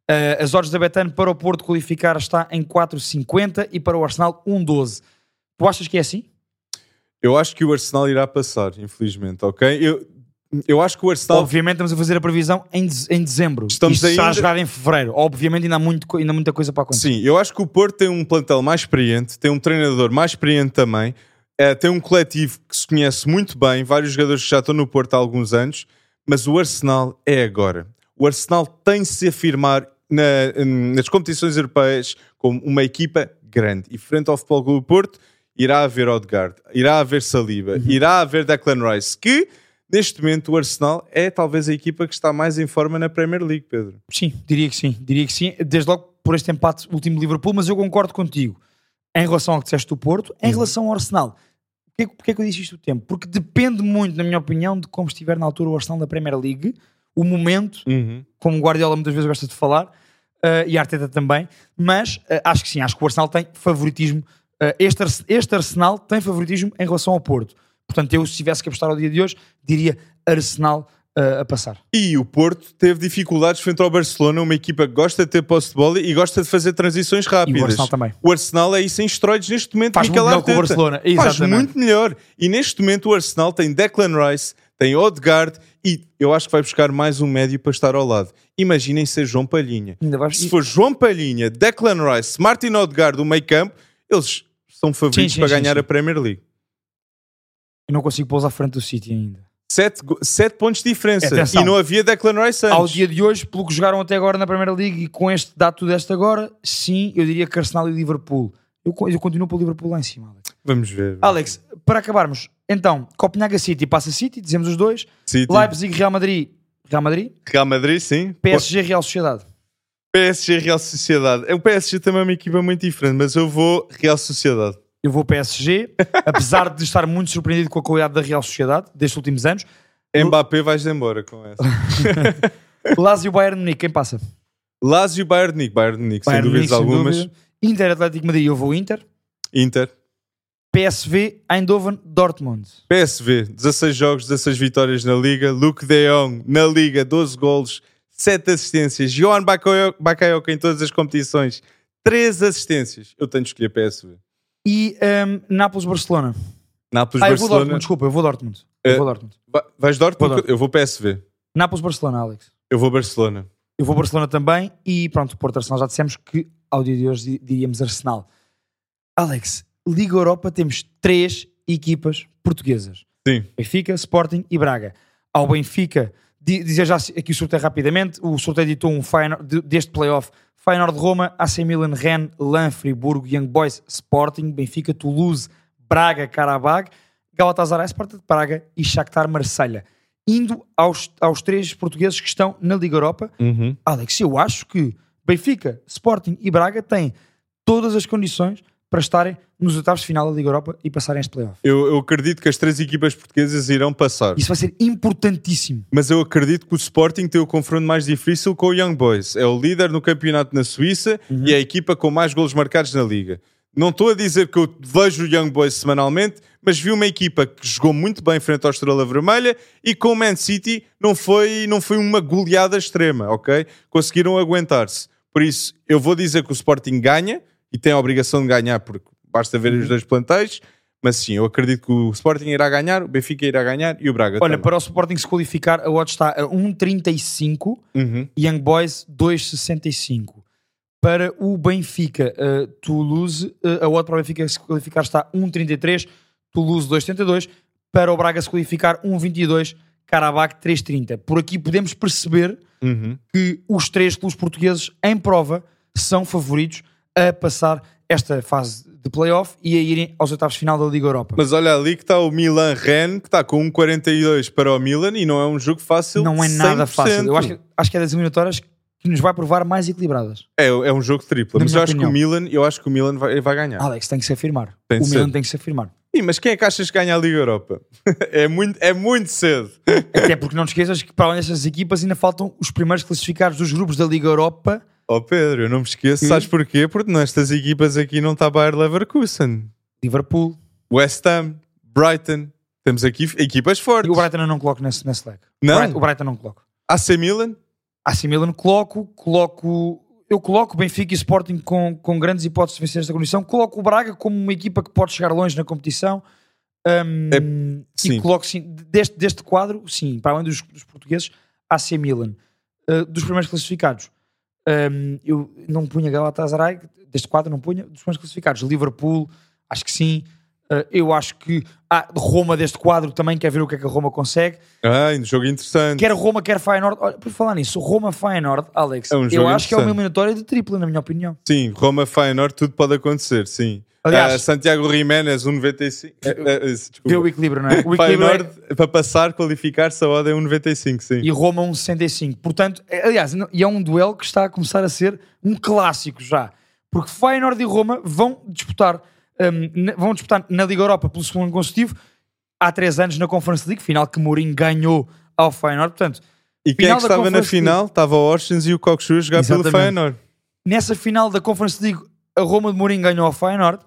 Uh, as odds da Betano para o Porto qualificar está em 4,50 e para o Arsenal 1,12. Tu achas que é assim? Eu acho que o Arsenal irá passar, infelizmente, ok? Eu, eu acho que o Arsenal Obviamente estamos a fazer a previsão em, deze- em dezembro. Estamos Isto está ainda- jogado em fevereiro. Obviamente ainda há, muito, ainda há muita coisa para acontecer. Sim, eu acho que o Porto tem um plantel mais experiente, tem um treinador mais experiente também, eh, tem um coletivo que se conhece muito bem, vários jogadores que já estão no Porto há alguns anos, mas o Arsenal é agora. O Arsenal tem de se afirmar na- nas competições europeias como uma equipa grande. E frente ao Futebol Clube do Porto, irá haver Odegaard, irá haver Saliba, irá haver Declan Rice, que neste momento o Arsenal é talvez a equipa que está mais em forma na Premier League, Pedro. Sim, diria que sim. Diria que sim. Desde logo por este empate último de Liverpool, mas eu concordo contigo. Em relação ao que disseste do Porto, em relação ao Arsenal. Porquê, porquê é que eu disse isto do tempo? Porque depende muito, na minha opinião, de como estiver na altura o Arsenal da Premier League, o momento, como o Guardiola muitas vezes gosta de falar, eh, e a Arteta também, mas eh, acho que sim, acho que o Arsenal tem favoritismo. eh, este, este Arsenal tem favoritismo em relação ao Porto. Portanto, eu se tivesse que apostar ao dia de hoje, diria Arsenal eh, a passar. E o Porto teve dificuldades frente ao Barcelona, uma equipa que gosta de ter posse de bola e gosta de fazer transições rápidas. E o Arsenal também. O Arsenal é isso em esteroides neste momento. Faz Mikel muito melhor que o. Barcelona. Faz Exatamente. muito melhor. E neste momento o Arsenal tem Declan Rice, tem Odegaard e eu acho que vai buscar mais um médio para estar ao lado. Imaginem ser João Palhinha. Vais- Se for João Palhinha, Declan Rice, Martin Odegaard do meio campo, eles são favoritos Sim, sim, para sim, ganhar a Premier League. Eu não consigo pôs à frente do City ainda. Sete, sete pontos de diferença. Atenção. E não havia Declan Rice antes. Ao dia de hoje, pelo que jogaram até agora na Primeira League e com este dado tudo deste agora, sim, eu diria que Arsenal e Liverpool. Eu, eu continuo pelo Liverpool lá em cima, Alex. Vamos ver. Alex, para acabarmos, então, Copenhaga City passa City, dizemos os dois. City. Leipzig, Real Madrid, Real Madrid. Real Madrid, sim. PSG, Real Sociedade. PSG, Real Sociedade. O PSG também é uma equipa muito diferente, mas eu vou Real Sociedade. Eu vou PSG, apesar de estar muito surpreendido com a qualidade da Real Sociedade destes últimos anos. Mbappé vais embora com essa. Lazio, Bayern Munique, quem passa? Lazio, Bayern Munique. Bayern Munique, sem Bayern dúvidas Munique, sem algumas. dúvida. Inter, Atlético Madrid, eu vou Inter. Inter. PSV, Eindhoven, Dortmund. PSV, 16 jogos, 16 vitórias na Liga. Luke de Jong, na Liga, 12 golos, 7 assistências. Johan Bakayo- Bakayoko em todas as competições, 3 assistências. Eu tenho de escolher PSV. E um, Nápoles, Barcelona. Nápoles, Ah, eu vou Barcelona. Dortmund, desculpa, eu vou Dortmund. Eu Eh, vou Dortmund. Va- Vais Dortmund? Vou Dortmund. Eu vou PSV. Nápoles, Barcelona, Alex. Eu vou Barcelona. Eu vou Barcelona também e pronto, Porto Arsenal já dissemos que ao dia de hoje di- diríamos Arsenal. Alex, Liga Europa temos três equipas portuguesas. Sim. Benfica, Sporting e Braga. Ao Benfica, di- dizer já aqui o sorteio rapidamente, o sorteio ditou um de- deste playoff, Feyenoord Roma, AC Milan, Rennes, Lan, Friburgo, Young Boys, Sporting, Benfica, Toulouse, Braga, Karabag, Galatasaray, Sparta de Praga e Shakhtar Marselha. Indo aos, aos três portugueses que estão na Liga Europa, Uhum. Alex, eu acho que Benfica, Sporting e Braga têm todas as condições para estarem nos oitavos de final da Liga Europa e passarem este playoff. Eu, eu acredito que as três equipas portuguesas irão passar. Isso vai ser importantíssimo. Mas eu acredito que o Sporting tem o confronto mais difícil com o Young Boys. É o líder no campeonato na Suíça Uhum. e é a equipa com mais golos marcados na Liga. Não estou a dizer que eu vejo o Young Boys semanalmente, mas vi uma equipa que jogou muito bem frente ao Estrela Vermelha e com o Man City não foi, não foi uma goleada extrema, ok? Conseguiram aguentar-se. Por isso, eu vou dizer que o Sporting ganha e tem a obrigação de ganhar, porque basta ver Uhum. os dois plantéis. Mas sim, eu acredito que o Sporting irá ganhar, o Benfica irá ganhar e o Braga Olha, também. para o Sporting se qualificar, a odd está a 1,35, Uhum. Young Boys 2,65. Para o Benfica, uh, Toulouse, uh, a odd para o Benfica se qualificar está 1,33, Toulouse 2,72. Para o Braga se qualificar 1,22, Karabakh 3,30. Por aqui podemos perceber Uhum. que os três clubes portugueses em prova são favoritos a passar esta fase de playoff e a irem aos oitavos final da Liga Europa. Mas olha ali que está o Milan Ren, que está com 1,42 para o Milan e não é um jogo fácil. não é nada 100%. fácil. Eu acho que, acho que é das eliminatórias que nos vai provar mais equilibradas. É, é um jogo triplo. Mas eu acho que o. Milan, eu acho que o Milan vai, vai ganhar. Alex, tem que se afirmar. Tem o Milan ser. tem que se afirmar. Ih, mas quem é que achas que ganha a Liga Europa? é, muito, é muito cedo. Até porque não te esqueças que para além destas equipas ainda faltam os primeiros classificados dos grupos da Liga Europa. Oh Pedro, eu não me esqueço. Que? Sabes porquê? Porque nestas equipas aqui não está Bayer Leverkusen. Liverpool. West Ham, Brighton. Temos aqui equipas E fortes. o Brighton eu não coloco nesse, nesse leque. Não? O Brighton, o Brighton não coloco. AC Milan? AC Milan coloco, coloco... Eu coloco o Benfica e Sporting com, com grandes hipóteses de vencer esta condição. Coloco o Braga como uma equipa que pode chegar longe na competição. Um, e sim. coloco, sim, deste, deste quadro, sim, para além dos, dos portugueses, AC Milan. Uh, dos primeiros classificados, um, eu não punha Galatasaray, deste quadro não punha. Dos primeiros classificados, Liverpool, acho que sim. Uh, eu acho que ah, Roma deste quadro também quer ver o que é que a Roma consegue. Ah, um jogo interessante. Quer Roma, quer Feyenoord. Olha, por falar nisso, Roma-Feyenoord, Alex, É um eu acho que é uma eliminatória de tripla, na minha opinião. Sim, Roma Feyenoord, tudo pode acontecer, sim. Aliás- Ah, Santiago Jiménez, 1,95. É, é, é, desculpa. Vê o equilíbrio, não é? O equilíbrio é- Feyenoord, para passar, qualificar-se, a odd é 1,95, sim. e Roma um 65. Portanto, é- aliás, e é um duelo que está a começar a ser um clássico já. Porque Feyenoord e Roma vão disputar, hum, na- vão disputar na Liga Europa pelo segundo ano consecutivo há três anos na Conference League, final que Mourinho ganhou ao Feyenoord. Portanto, E quem é que estava na final? Estava o Orsens e o Cockshue a jogar pelo Exatamente. Feyenoord. nessa final da Conference League, a Roma de Mourinho ganhou ao Feyenoord.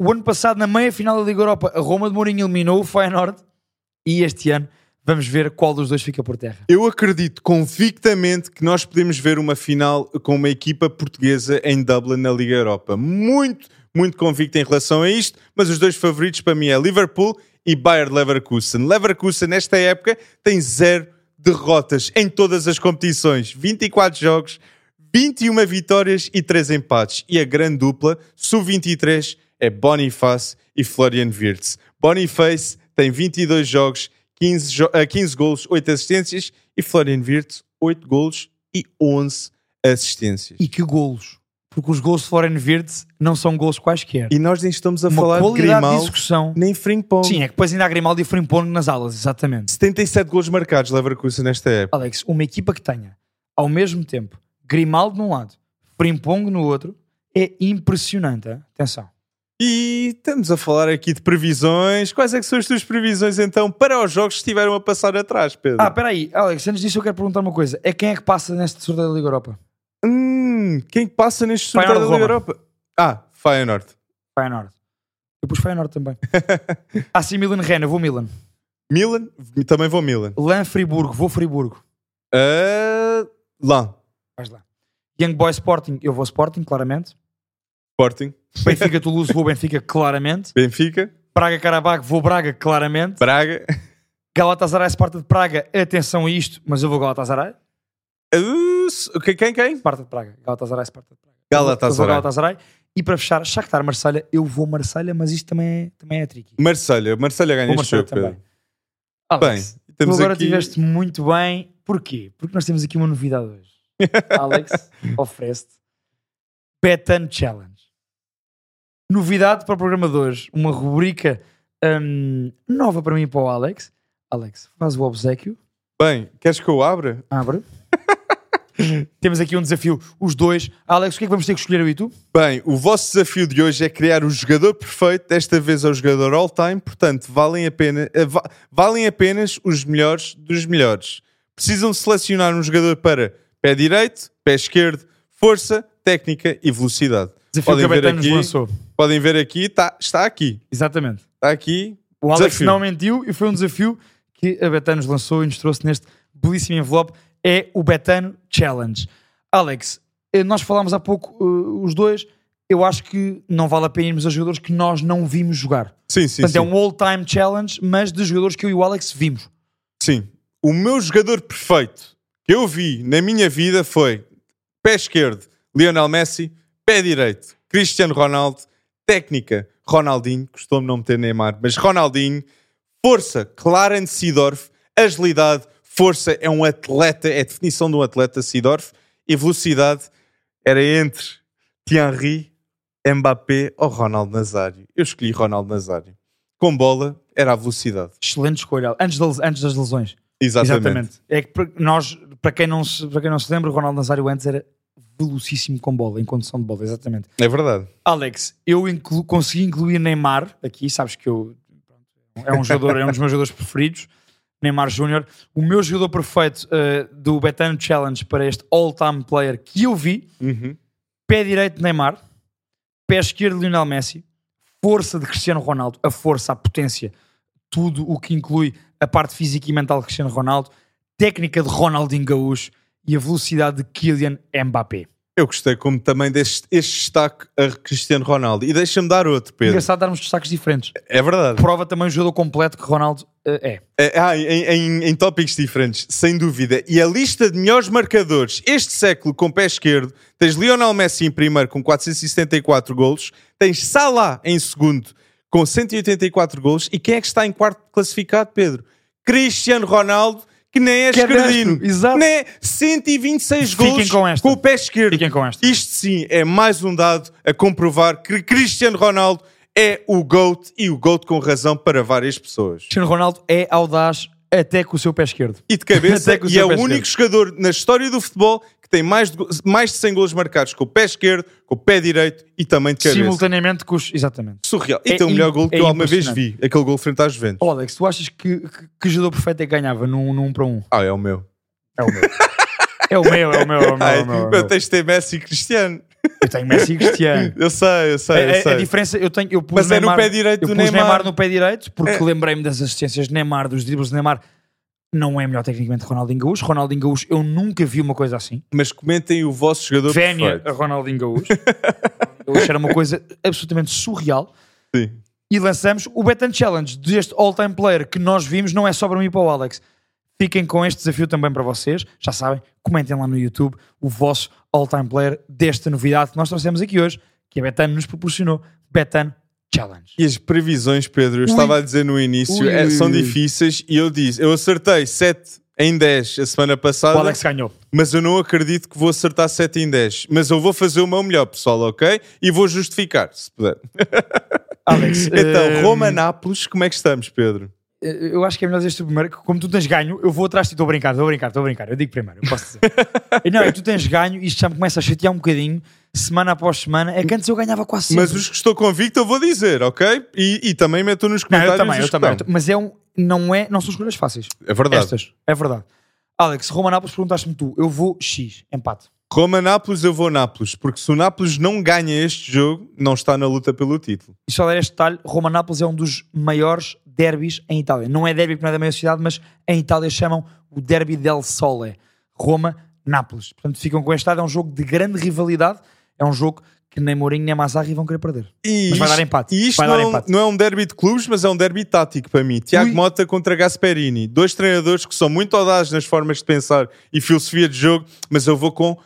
O ano passado, na meia final da Liga Europa, a Roma de Mourinho eliminou o Feyenoord. E este ano, vamos ver qual dos dois fica por terra. Eu acredito convictamente que nós podemos ver uma final com uma equipa portuguesa em Dublin na Liga Europa. Muito, muito convicto em relação a isto, mas os dois favoritos para mim é Liverpool e Bayer Leverkusen. Leverkusen, nesta época, tem zero derrotas em todas as competições. 24 jogos, 21 vitórias e 3 empates. E a grande dupla, Sub-23, é Boniface e Florian Wirtz. Boniface tem 22 jogos, 15, jo uh, 15 golos, 8 assistências e Florian Wirtz 8 golos e 11 assistências. E que golos. Porque os gols de Florian Wirtz não são gols quaisquer. E nós nem estamos a Uma falar de de Grimaldo execução. nem Frimpong. Sim, é que depois ainda há Grimaldi e Frimpong nas aulas, exatamente. 77 golos marcados Leverkusen nesta época. Alex, uma equipa que tenha ao mesmo tempo Grimaldo num lado, Frimpong no outro, é impressionante. Atenção. E estamos a falar aqui de previsões. Quais é que são as tuas previsões então para os jogos que estiveram a passar atrás, Pedro? Ah, espera aí, Alex, antes disso eu quero perguntar uma coisa. É quem é que passa neste sorteio da Liga Europa? Hum, quem passa neste sorteio da Liga Roma. Europa? Ah, Feyenoord. Feyenoord. Eu pus Feyenoord também. ah, sim, Milan Rena, vou Milan. Milan, também vou Milan. Lan Friburgo, vou Friburgo. Uh, lá, Vais lá. Young Boy Sporting, eu vou Sporting, claramente. Sporting, Benfica Toulouse, vou Benfica, claramente. Benfica, Praga Carabag, vou Braga, claramente. Braga. Galatasaray Sparta de Praga, atenção a isto, mas eu vou Galatasaray. Uh, quem, quem? Sparta de Praga. Galatasaray Sparta de Praga. Galatasaray. Galatasaray. E para fechar, Shakhtar Marselha, eu vou Marselha, mas isto também é, também é tricky. Marselha, Marselha ganha este jogo. Pedro. Alex, Bem, tu agora aqui... estiveste muito bem. Porquê? Porque nós temos aqui uma novidade hoje. Alex, oferece-te Betan Challenge. Novidade para programadores. Uma rubrica hum, nova para mim e para o Alex. Alex, faz o obsequio. Bem, queres que eu abra? Abre. Temos aqui um desafio, os dois. Alex, o que é que vamos ter que escolher eu e tu? Bem, o vosso desafio de hoje é criar o jogador perfeito, desta vez é o jogador all-time, portanto, valem, a pena, eh, va- valem apenas os melhores dos melhores. Precisam selecionar um jogador para pé direito, pé esquerdo, força, técnica e velocidade. Desafio Podem que a ver aqui. lançou. Podem ver aqui, tá, está aqui. Exatamente. Está aqui. O Alex Desafio. não mentiu e foi um desafio que a Betano nos lançou e nos trouxe neste belíssimo envelope. É o Betano Challenge. Alex, eh, nós falámos há pouco, eh, os dois. Eu acho que não vale a pena irmos a jogadores que nós não vimos jogar. Sim, sim, Portanto, sim. é um all-time challenge, mas de jogadores que eu e o Alex vimos. Sim. O meu jogador perfeito que eu vi na minha vida foi pé esquerdo, Lionel Messi, pé direito, Cristiano Ronaldo, técnica, Ronaldinho, costumo não meter Neymar, mas Ronaldinho, força, Clarence Seedorf, agilidade, força, é um atleta, é a definição de um atleta, Seedorf, e velocidade era entre Thierry, Mbappé ou Ronaldo Nazário. Eu escolhi Ronaldo Nazário. Com bola, era a velocidade. Excelente escolha. Antes, das- antes das lesões. Exatamente. É que nós, para quem, não se, para quem não se lembra, o Ronaldo Nazário antes era velocíssimo com bola, em condução de bola, exatamente. É verdade. Alex, eu inclu- consegui incluir Neymar aqui, sabes que eu é um jogador, é um dos meus jogadores preferidos, Neymar Júnior. O meu jogador perfeito eh, do Betano Challenge para este all-time player que eu vi, Uhum. pé direito Neymar, pé esquerdo Lionel Messi, força de Cristiano Ronaldo, a força, a potência, tudo o que inclui a parte física e mental de Cristiano Ronaldo, técnica de Ronaldinho Gaúcho e a velocidade de Kylian Mbappé. Eu gostei como também deste este destaque a Cristiano Ronaldo. E deixa-me dar outro, Pedro. Engraçado darmos destaques diferentes. É verdade. Prova também o jogador completo que Ronaldo é. É, ah, em, em, em tópicos diferentes, sem dúvida. E a lista de melhores marcadores este século com pé esquerdo, tens Lionel Messi em primeiro com 474 golos, tens Salah em segundo com 184 golos, e quem é que está em quarto classificado, Pedro? Cristiano Ronaldo, que nem é Que é esquerdino. destro, exato. Nem é 126 Fiquem golos com esta. o pé esquerdo. Fiquem com esta. Isto sim é mais um dado a comprovar que Cristiano Ronaldo é o GOAT e o GOAT com razão para várias pessoas. Cristiano Ronaldo é audaz até com o seu pé esquerdo. E de cabeça, com e é o único jogador na história do futebol que tem mais de, mais de 100 golos marcados com o pé esquerdo, com o pé direito e também de cabeça. Simultaneamente com os. Exatamente. Surreal. E É tem o melhor gol que é eu alguma vez vi. Aquele gol frente às Juventus. Oh, Alex, tu achas que, que, que jogador perfeito é que ganhava num, num 1 para 1? Ah, é o meu. É o meu. é o meu, é o meu, é o meu. Ai, É o meu, é o eu meu. tens de ter Messi e Cristiano. Eu tenho Messi e Cristiano. Eu sei, eu sei, eu A, a- sei. a diferença, eu tenho, eu pus Mas é no Neymar, pé direito eu pus Neymar. no pé direito porque É. lembrei-me das assistências de Neymar, dos dribles de Neymar. Não é melhor tecnicamente que Ronaldinho Gaúcho. Ronaldinho Gaúcho, eu nunca vi uma coisa assim. Mas comentem o vosso jogador Vénia a perfeito. Ronaldinho Gaúcho. Gaúcho era uma coisa absolutamente surreal. Sim. E lançamos o Betan Challenge deste all-time player que nós vimos, não é só para mim e para o Alex. Fiquem com este desafio também para vocês. Já sabem, comentem lá no YouTube o vosso all-time player desta novidade que nós trouxemos aqui hoje, que a Betano nos proporcionou. Betano challenge. E as previsões, Pedro, eu Ui. estava a dizer no início, é- são difíceis e eu disse, eu acertei 7 em 10 a semana O passada, Alex ganhou. mas eu não acredito que vou acertar 7 em 10. Mas eu vou fazer o meu melhor, pessoal, ok? E vou justificar, se puder. Alex, Então, eh, Roma-Nápoles, como é que estamos, Pedro? eh, eu acho que é melhor dizer primeiro, que como tu tens ganho, eu vou atrás de ti, estou a brincar, estou a brincar, estou a brincar, eu digo primeiro, eu posso dizer. Não, é tu tens ganho e isto já me começa a chatear um bocadinho, semana após semana, é que antes eu ganhava quase sempre. Mas os que estou convicto eu vou dizer, ok? E, e também meto nos Não, comentários eu também, eu que também, eu estão. t- mas é um, não, é, não são escolhas fáceis. É verdade. Estas, é verdade. Alex, Roma Nápoles, perguntaste-me tu, eu vou X, empate. Roma-Nápoles, eu vou Nápoles, porque se o Nápoles não ganha este jogo, não está na luta pelo título. E só dar este detalhe, Roma Nápoles é um dos maiores derbys em Itália. Não é derby porque não é da mesma cidade, mas em Itália chamam o Derby del Sole. Roma Nápoles. Portanto, ficam com este estado, é um jogo de grande rivalidade, é um jogo que nem Mourinho nem Mazzarri vão querer perder. E Mas vai isto- dar empate. E isto Vai não, dar é um- empate. não é um derby de clubes, mas é um derby tático para mim. Tiago Ui. Mota contra Gasperini. Dois treinadores que são muito audazes nas formas de pensar e filosofia de jogo, mas eu vou com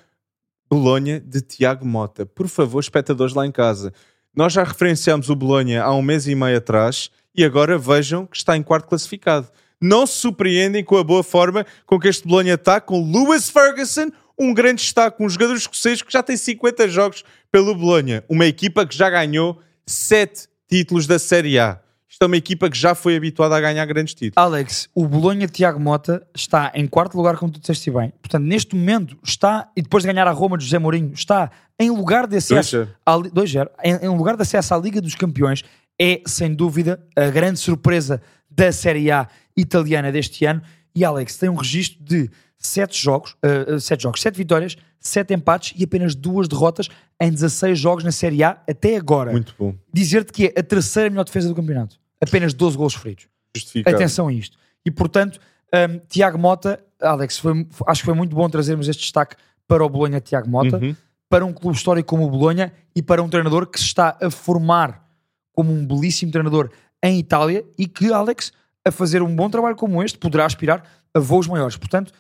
Bolonha de Tiago Mota. Por favor, espectadores lá em casa. Nós já referenciámos o Bolonha há um mês e meio atrás e agora vejam que está em quarto classificado. Não se surpreendem com a boa forma com que este Bolonha está, com Lewis Ferguson, um grande destaque, um jogador escocês que já tem 50 jogos pelo Bolonha. Uma equipa que já ganhou 7 títulos da Série A. Isto é uma equipa que já foi habituada a ganhar grandes títulos. Alex, o Bolonha Tiago Mota está em quarto lugar, como tu disseste bem. Portanto, neste momento está, e depois de ganhar a Roma de José Mourinho, está em lugar de acesso 2-0. à Li- 2-0, em, em lugar de acesso à Liga dos Campeões. É, sem dúvida, a grande surpresa da Série A italiana deste ano. E Alex tem um registro de 7 jogos, 7 jogos, 7 vitórias, 7 empates e apenas duas derrotas em 16 jogos na Série A até agora. Muito bom. Dizer-te que é a terceira melhor defesa do campeonato. Apenas 12 golos feridos. Justificado. Atenção a isto. E portanto, um, Tiago Mota, Alex, foi- acho que foi muito bom trazermos este destaque para o Bolonha Tiago Mota, Uhum. para um clube histórico como o Bolonha e para um treinador que se está a formar como um belíssimo treinador em Itália e que, Alex, a fazer um bom trabalho como este, poderá aspirar a voos maiores. Portanto,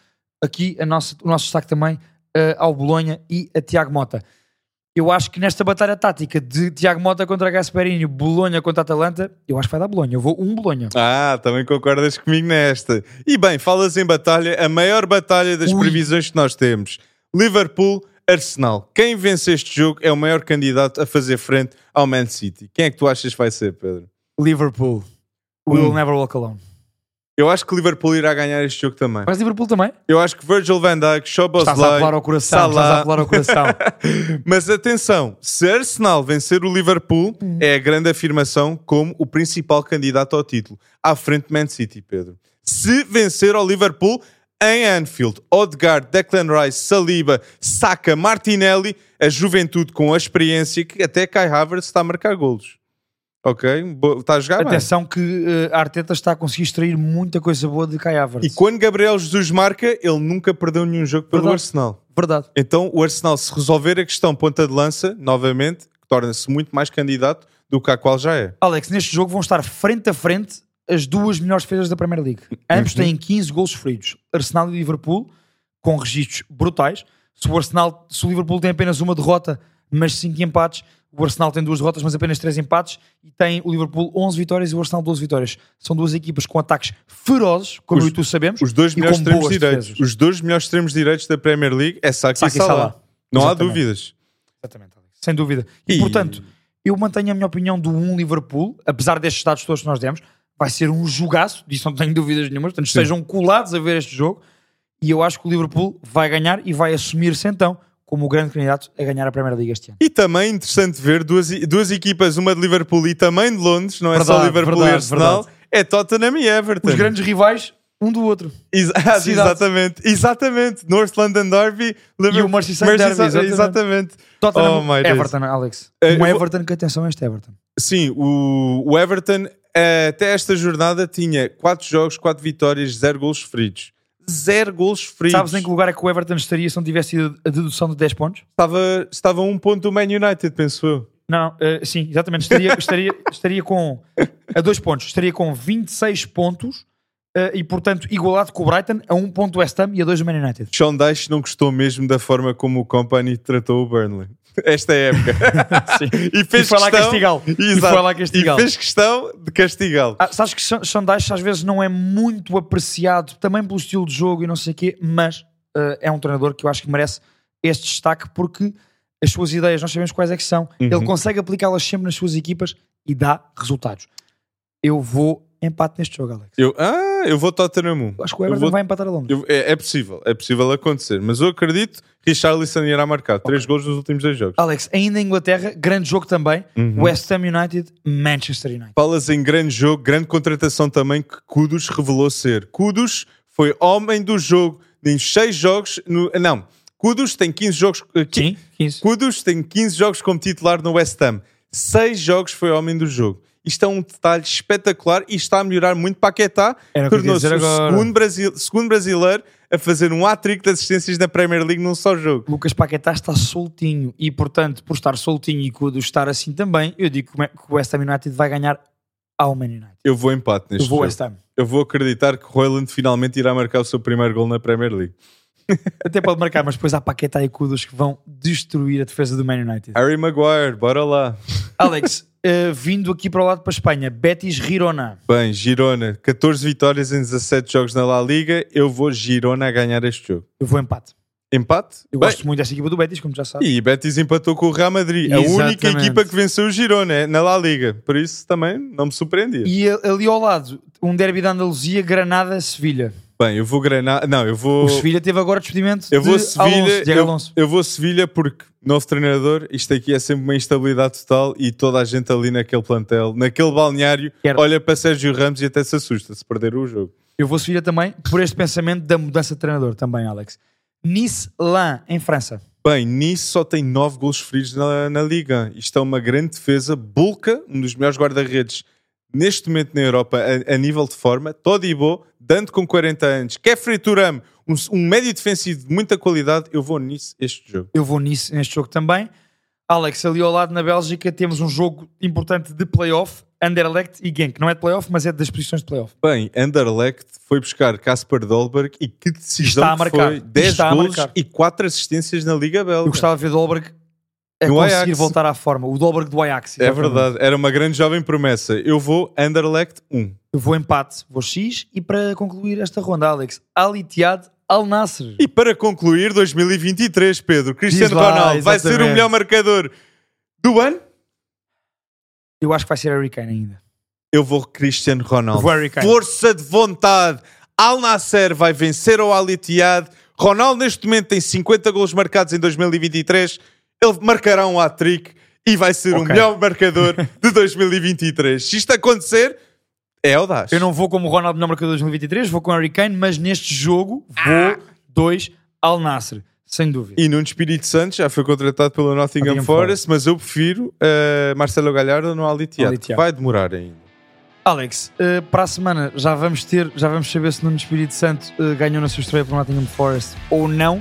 aqui a nossa- o nosso destaque também eh, ao Bolonha e a Tiago Mota. Eu acho que nesta batalha tática de Tiago Mota contra Gasperini, Bolonha contra Atalanta, eu acho que vai dar Bolonha. Eu vou um Bolonha. Ah, também concordas comigo nesta. E bem, falas em batalha, a maior batalha das Ui. previsões que nós temos. Liverpool-Arsenal. Quem vence este jogo é o maior candidato a fazer frente ao Man City. Quem é que tu achas que vai ser, Pedro? Liverpool. Will Hum. never walk alone. Eu acho que Liverpool irá ganhar este jogo também. Mas Liverpool também? Eu acho que Virgil van Dijk, Szoboszlai, Estás a apelar ao coração. Estás a apelar ao coração. Mas atenção, se Arsenal vencer o Liverpool, Hum. é a grande afirmação como o principal candidato ao título, à frente de Man City, Pedro. Se vencer ao Liverpool em Anfield, Odegaard, Declan Rice, Saliba, Saka, Martinelli, a juventude com a experiência que até Kai Havertz está a marcar golos. Ok? Bo- Está a jogar bem. Atenção que eh, a Arteta está a conseguir extrair muita coisa boa de Kai Havertz. E quando Gabriel Jesus marca, ele nunca perdeu nenhum jogo pelo Verdade. Arsenal. Verdade. Então o Arsenal, se resolver a questão ponta de lança, novamente, torna-se muito mais candidato do que a qual já é. Alex, neste jogo vão estar frente a frente as duas melhores defesas da Premier League. Ambos Uhum. têm 15 gols feridos. Arsenal e Liverpool, com registros brutais. Se o Arsenal, se o Liverpool tem apenas uma derrota, mas 5 empates, o Arsenal tem duas derrotas, mas apenas 3 empates, e tem o Liverpool 11 vitórias e o Arsenal 12 vitórias. São duas equipas com ataques ferozes, como Os- eu e tu sabemos. Os dois melhores com extremos direitos. defesas. Os dois melhores extremos direitos da Premier League é Saka, Saka e Salah. Salah. Não há Exatamente. dúvidas. Exatamente. Sem dúvida. E, E- portanto, eu mantenho a minha opinião do 1 Liverpool, apesar destes dados todos que nós demos, vai ser um jogaço, disso não tenho dúvidas nenhuma, portanto, Sim. estejam colados a ver este jogo, e eu acho que o Liverpool vai ganhar e vai assumir-se então como o grande candidato a ganhar a Primeira Liga este ano. E também interessante ver duas, duas equipas, uma de Liverpool e também de Londres, não é só Verdade, Liverpool e verdade, Arsenal, verdade. é Tottenham e Everton. Os grandes rivais, um do outro. Ex- Cidade. exatamente, exatamente. North London Derby E o Merseyside Derby, exatamente. exatamente. Tottenham, Oh, my days. Everton, Alex. Um vou- Everton que atenção a este Everton. Sim, o, o Everton eh, até esta jornada tinha 4 jogos, 4 vitórias, 0 golos feridos. 0 golos feridos. Sabes em que lugar é que o Everton estaria se não tivesse tido a dedução de 10 pontos? Estava, estava a um ponto do Man United, penso eu. Não, eh, sim, exatamente. Estaria, estaria, estaria com a dois pontos, estaria com 26 pontos e, portanto, igualado com o Brighton a um ponto West Ham e a dois do Man United. Sean Dyche não gostou mesmo da forma como o Company tratou o Burnley. Esta época. e fez E foi lá questão, castigá-lo. E Exato. foi lá. E fez questão de castigá-lo. Ah, sabes que Sean Dyche às vezes não é muito apreciado também pelo estilo de jogo e não sei o quê, mas eh, é um treinador que eu acho que merece este destaque porque as suas ideias, nós sabemos quais é que são, Uhum. ele consegue aplicá-las sempre nas suas equipas e dá resultados. Eu vou empate neste jogo, Alex. Eu, ah, eu vou Tottenham 1. Eu acho que o Everton vou- vai empatar a Londres. Eu- é, é possível, é possível acontecer. Mas eu acredito que Richarlison irá marcar 3 gols nos últimos dois jogos. Alex, ainda em Inglaterra, grande jogo também. Uhum. West Ham United, Manchester United. Falas em grande jogo, grande contratação também que Kudos revelou ser. Kudos foi homem do jogo em 6 jogos. No, não, Kudos tem 15 jogos. eh, Sim, 15. Kudos tem 15 jogos como titular no West Ham. 6 jogos foi homem do jogo. Isto é um detalhe espetacular e está a melhorar muito Paquetá. Tornou-se o segundo, Brasil, segundo brasileiro a fazer um hat-trick de assistências na Premier League num só jogo. Lucas Paquetá está soltinho e, portanto, por estar soltinho e Kudo estar assim também, eu digo que o West Ham United vai ganhar ao Man United. Eu vou empate neste Eu vou jogo. West Ham. Eu vou acreditar que Royland finalmente irá marcar o seu primeiro gol na Premier League. Até pode marcar, mas depois há Paquetá e Kudos que vão destruir a defesa do Man United. Harry Maguire, bora lá. Alex, eh, vindo aqui para o lado para a Espanha, Betis Girona. Bem, Girona, 14 vitórias em 17 jogos na La Liga. Eu vou Girona a ganhar este jogo. Eu vou empate. Empate? Eu Bem, gosto muito dessa equipa do Betis, como já sabes. E Betis empatou com o Real Madrid. A única Exatamente. equipa que venceu o Girona é, na La Liga. Por isso também não me surpreendia. E ali ao lado, um derby da Andaluzia, Granada-Sevilha. Bem, eu vou Granada. Não, eu vou. O Sevilha teve agora despedimento Eu vou de Sevilha, Alonso, eu, Alonso. eu vou Sevilha porque novo treinador, isto aqui é sempre uma instabilidade total e toda a gente ali naquele plantel, naquele balneário, Quero- olha para Sérgio Ramos e até se assusta se perder o jogo. Eu vou Sevilha também por este pensamento da mudança de treinador também, Alex. Nice-Lan, em França. Bem, Nice só tem 9 gols feridos na, na Liga. Isto é uma grande defesa. Bulka, um dos melhores guarda-redes neste momento na Europa a, a nível de forma. Todibo, Dante com 40 anos. Kefri Turam, um, um médio defensivo de muita qualidade. Eu vou Nice este jogo. Eu vou nisso neste jogo também. Alex, ali ao lado na Bélgica temos um jogo importante de playoff, Anderlecht e Genk. Não é de playoff, mas é das posições de playoff. Bem, Anderlecht foi buscar Casper Dolberg e que decisão Está a que marcar. foi. 10 Está a gols e 4 assistências na Liga Belga. Eu gostava de ver Dolberg a No conseguir Ajax. voltar à forma. O Dolberg do Ajax. É verdade, era uma grande jovem promessa. Eu vou Anderlecht 1. Eu vou empate, vou X e para concluir esta ronda, Alex, Al Ittihad Al Nasser. E para concluir, 2023, Pedro, Cristiano lá, Ronaldo vai ser o melhor marcador do ano? Eu acho que vai ser Harry Kane ainda. Eu vou Cristiano Ronaldo. Vou Harry Kane. Força de vontade. Al Nasser vai vencer ao Al Ittihad. Ronaldo neste momento tem 50 gols marcados em 2023. Ele marcará um hat-trick e vai ser o Ok. melhor marcador de 2023. Se isto acontecer, é audaz. Eu não vou como o Ronaldo no marcador 2023, vou com Harry Kane, mas neste jogo Ah. vou 2 Al Nasser, sem dúvida. E Nuno Espírito Santo já foi contratado pelo Nottingham, Nottingham Forest, mas eu prefiro eh, Marcelo Galhardo no Al Ittihad. Al Ittihad. Vai demorar ainda. Alex, eh, para a semana já vamos ter, já vamos saber se Nuno Espírito Santo eh, ganhou na sua estreia pelo Nottingham Forest ou não.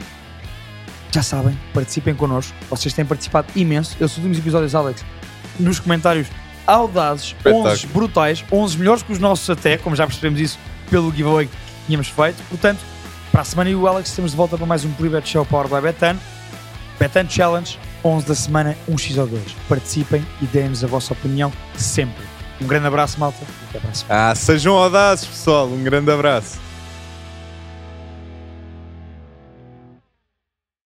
Já sabem, participem connosco. Vocês têm participado imenso. Esses últimos episódios, Alex, nos comentários audazes, Espetáculo. 11 brutais, 11 melhores que os nossos até, como já percebemos isso pelo giveaway que tínhamos feito. Portanto, para a semana eu e o Alex estamos de volta para mais um Private Show Power by Betan. Betan Challenge, 11 da semana, 1x ou 2. Participem e deem-nos a vossa opinião sempre. Um grande abraço, malta. Até a semana. Ah, sejam audazes, pessoal. Um grande abraço.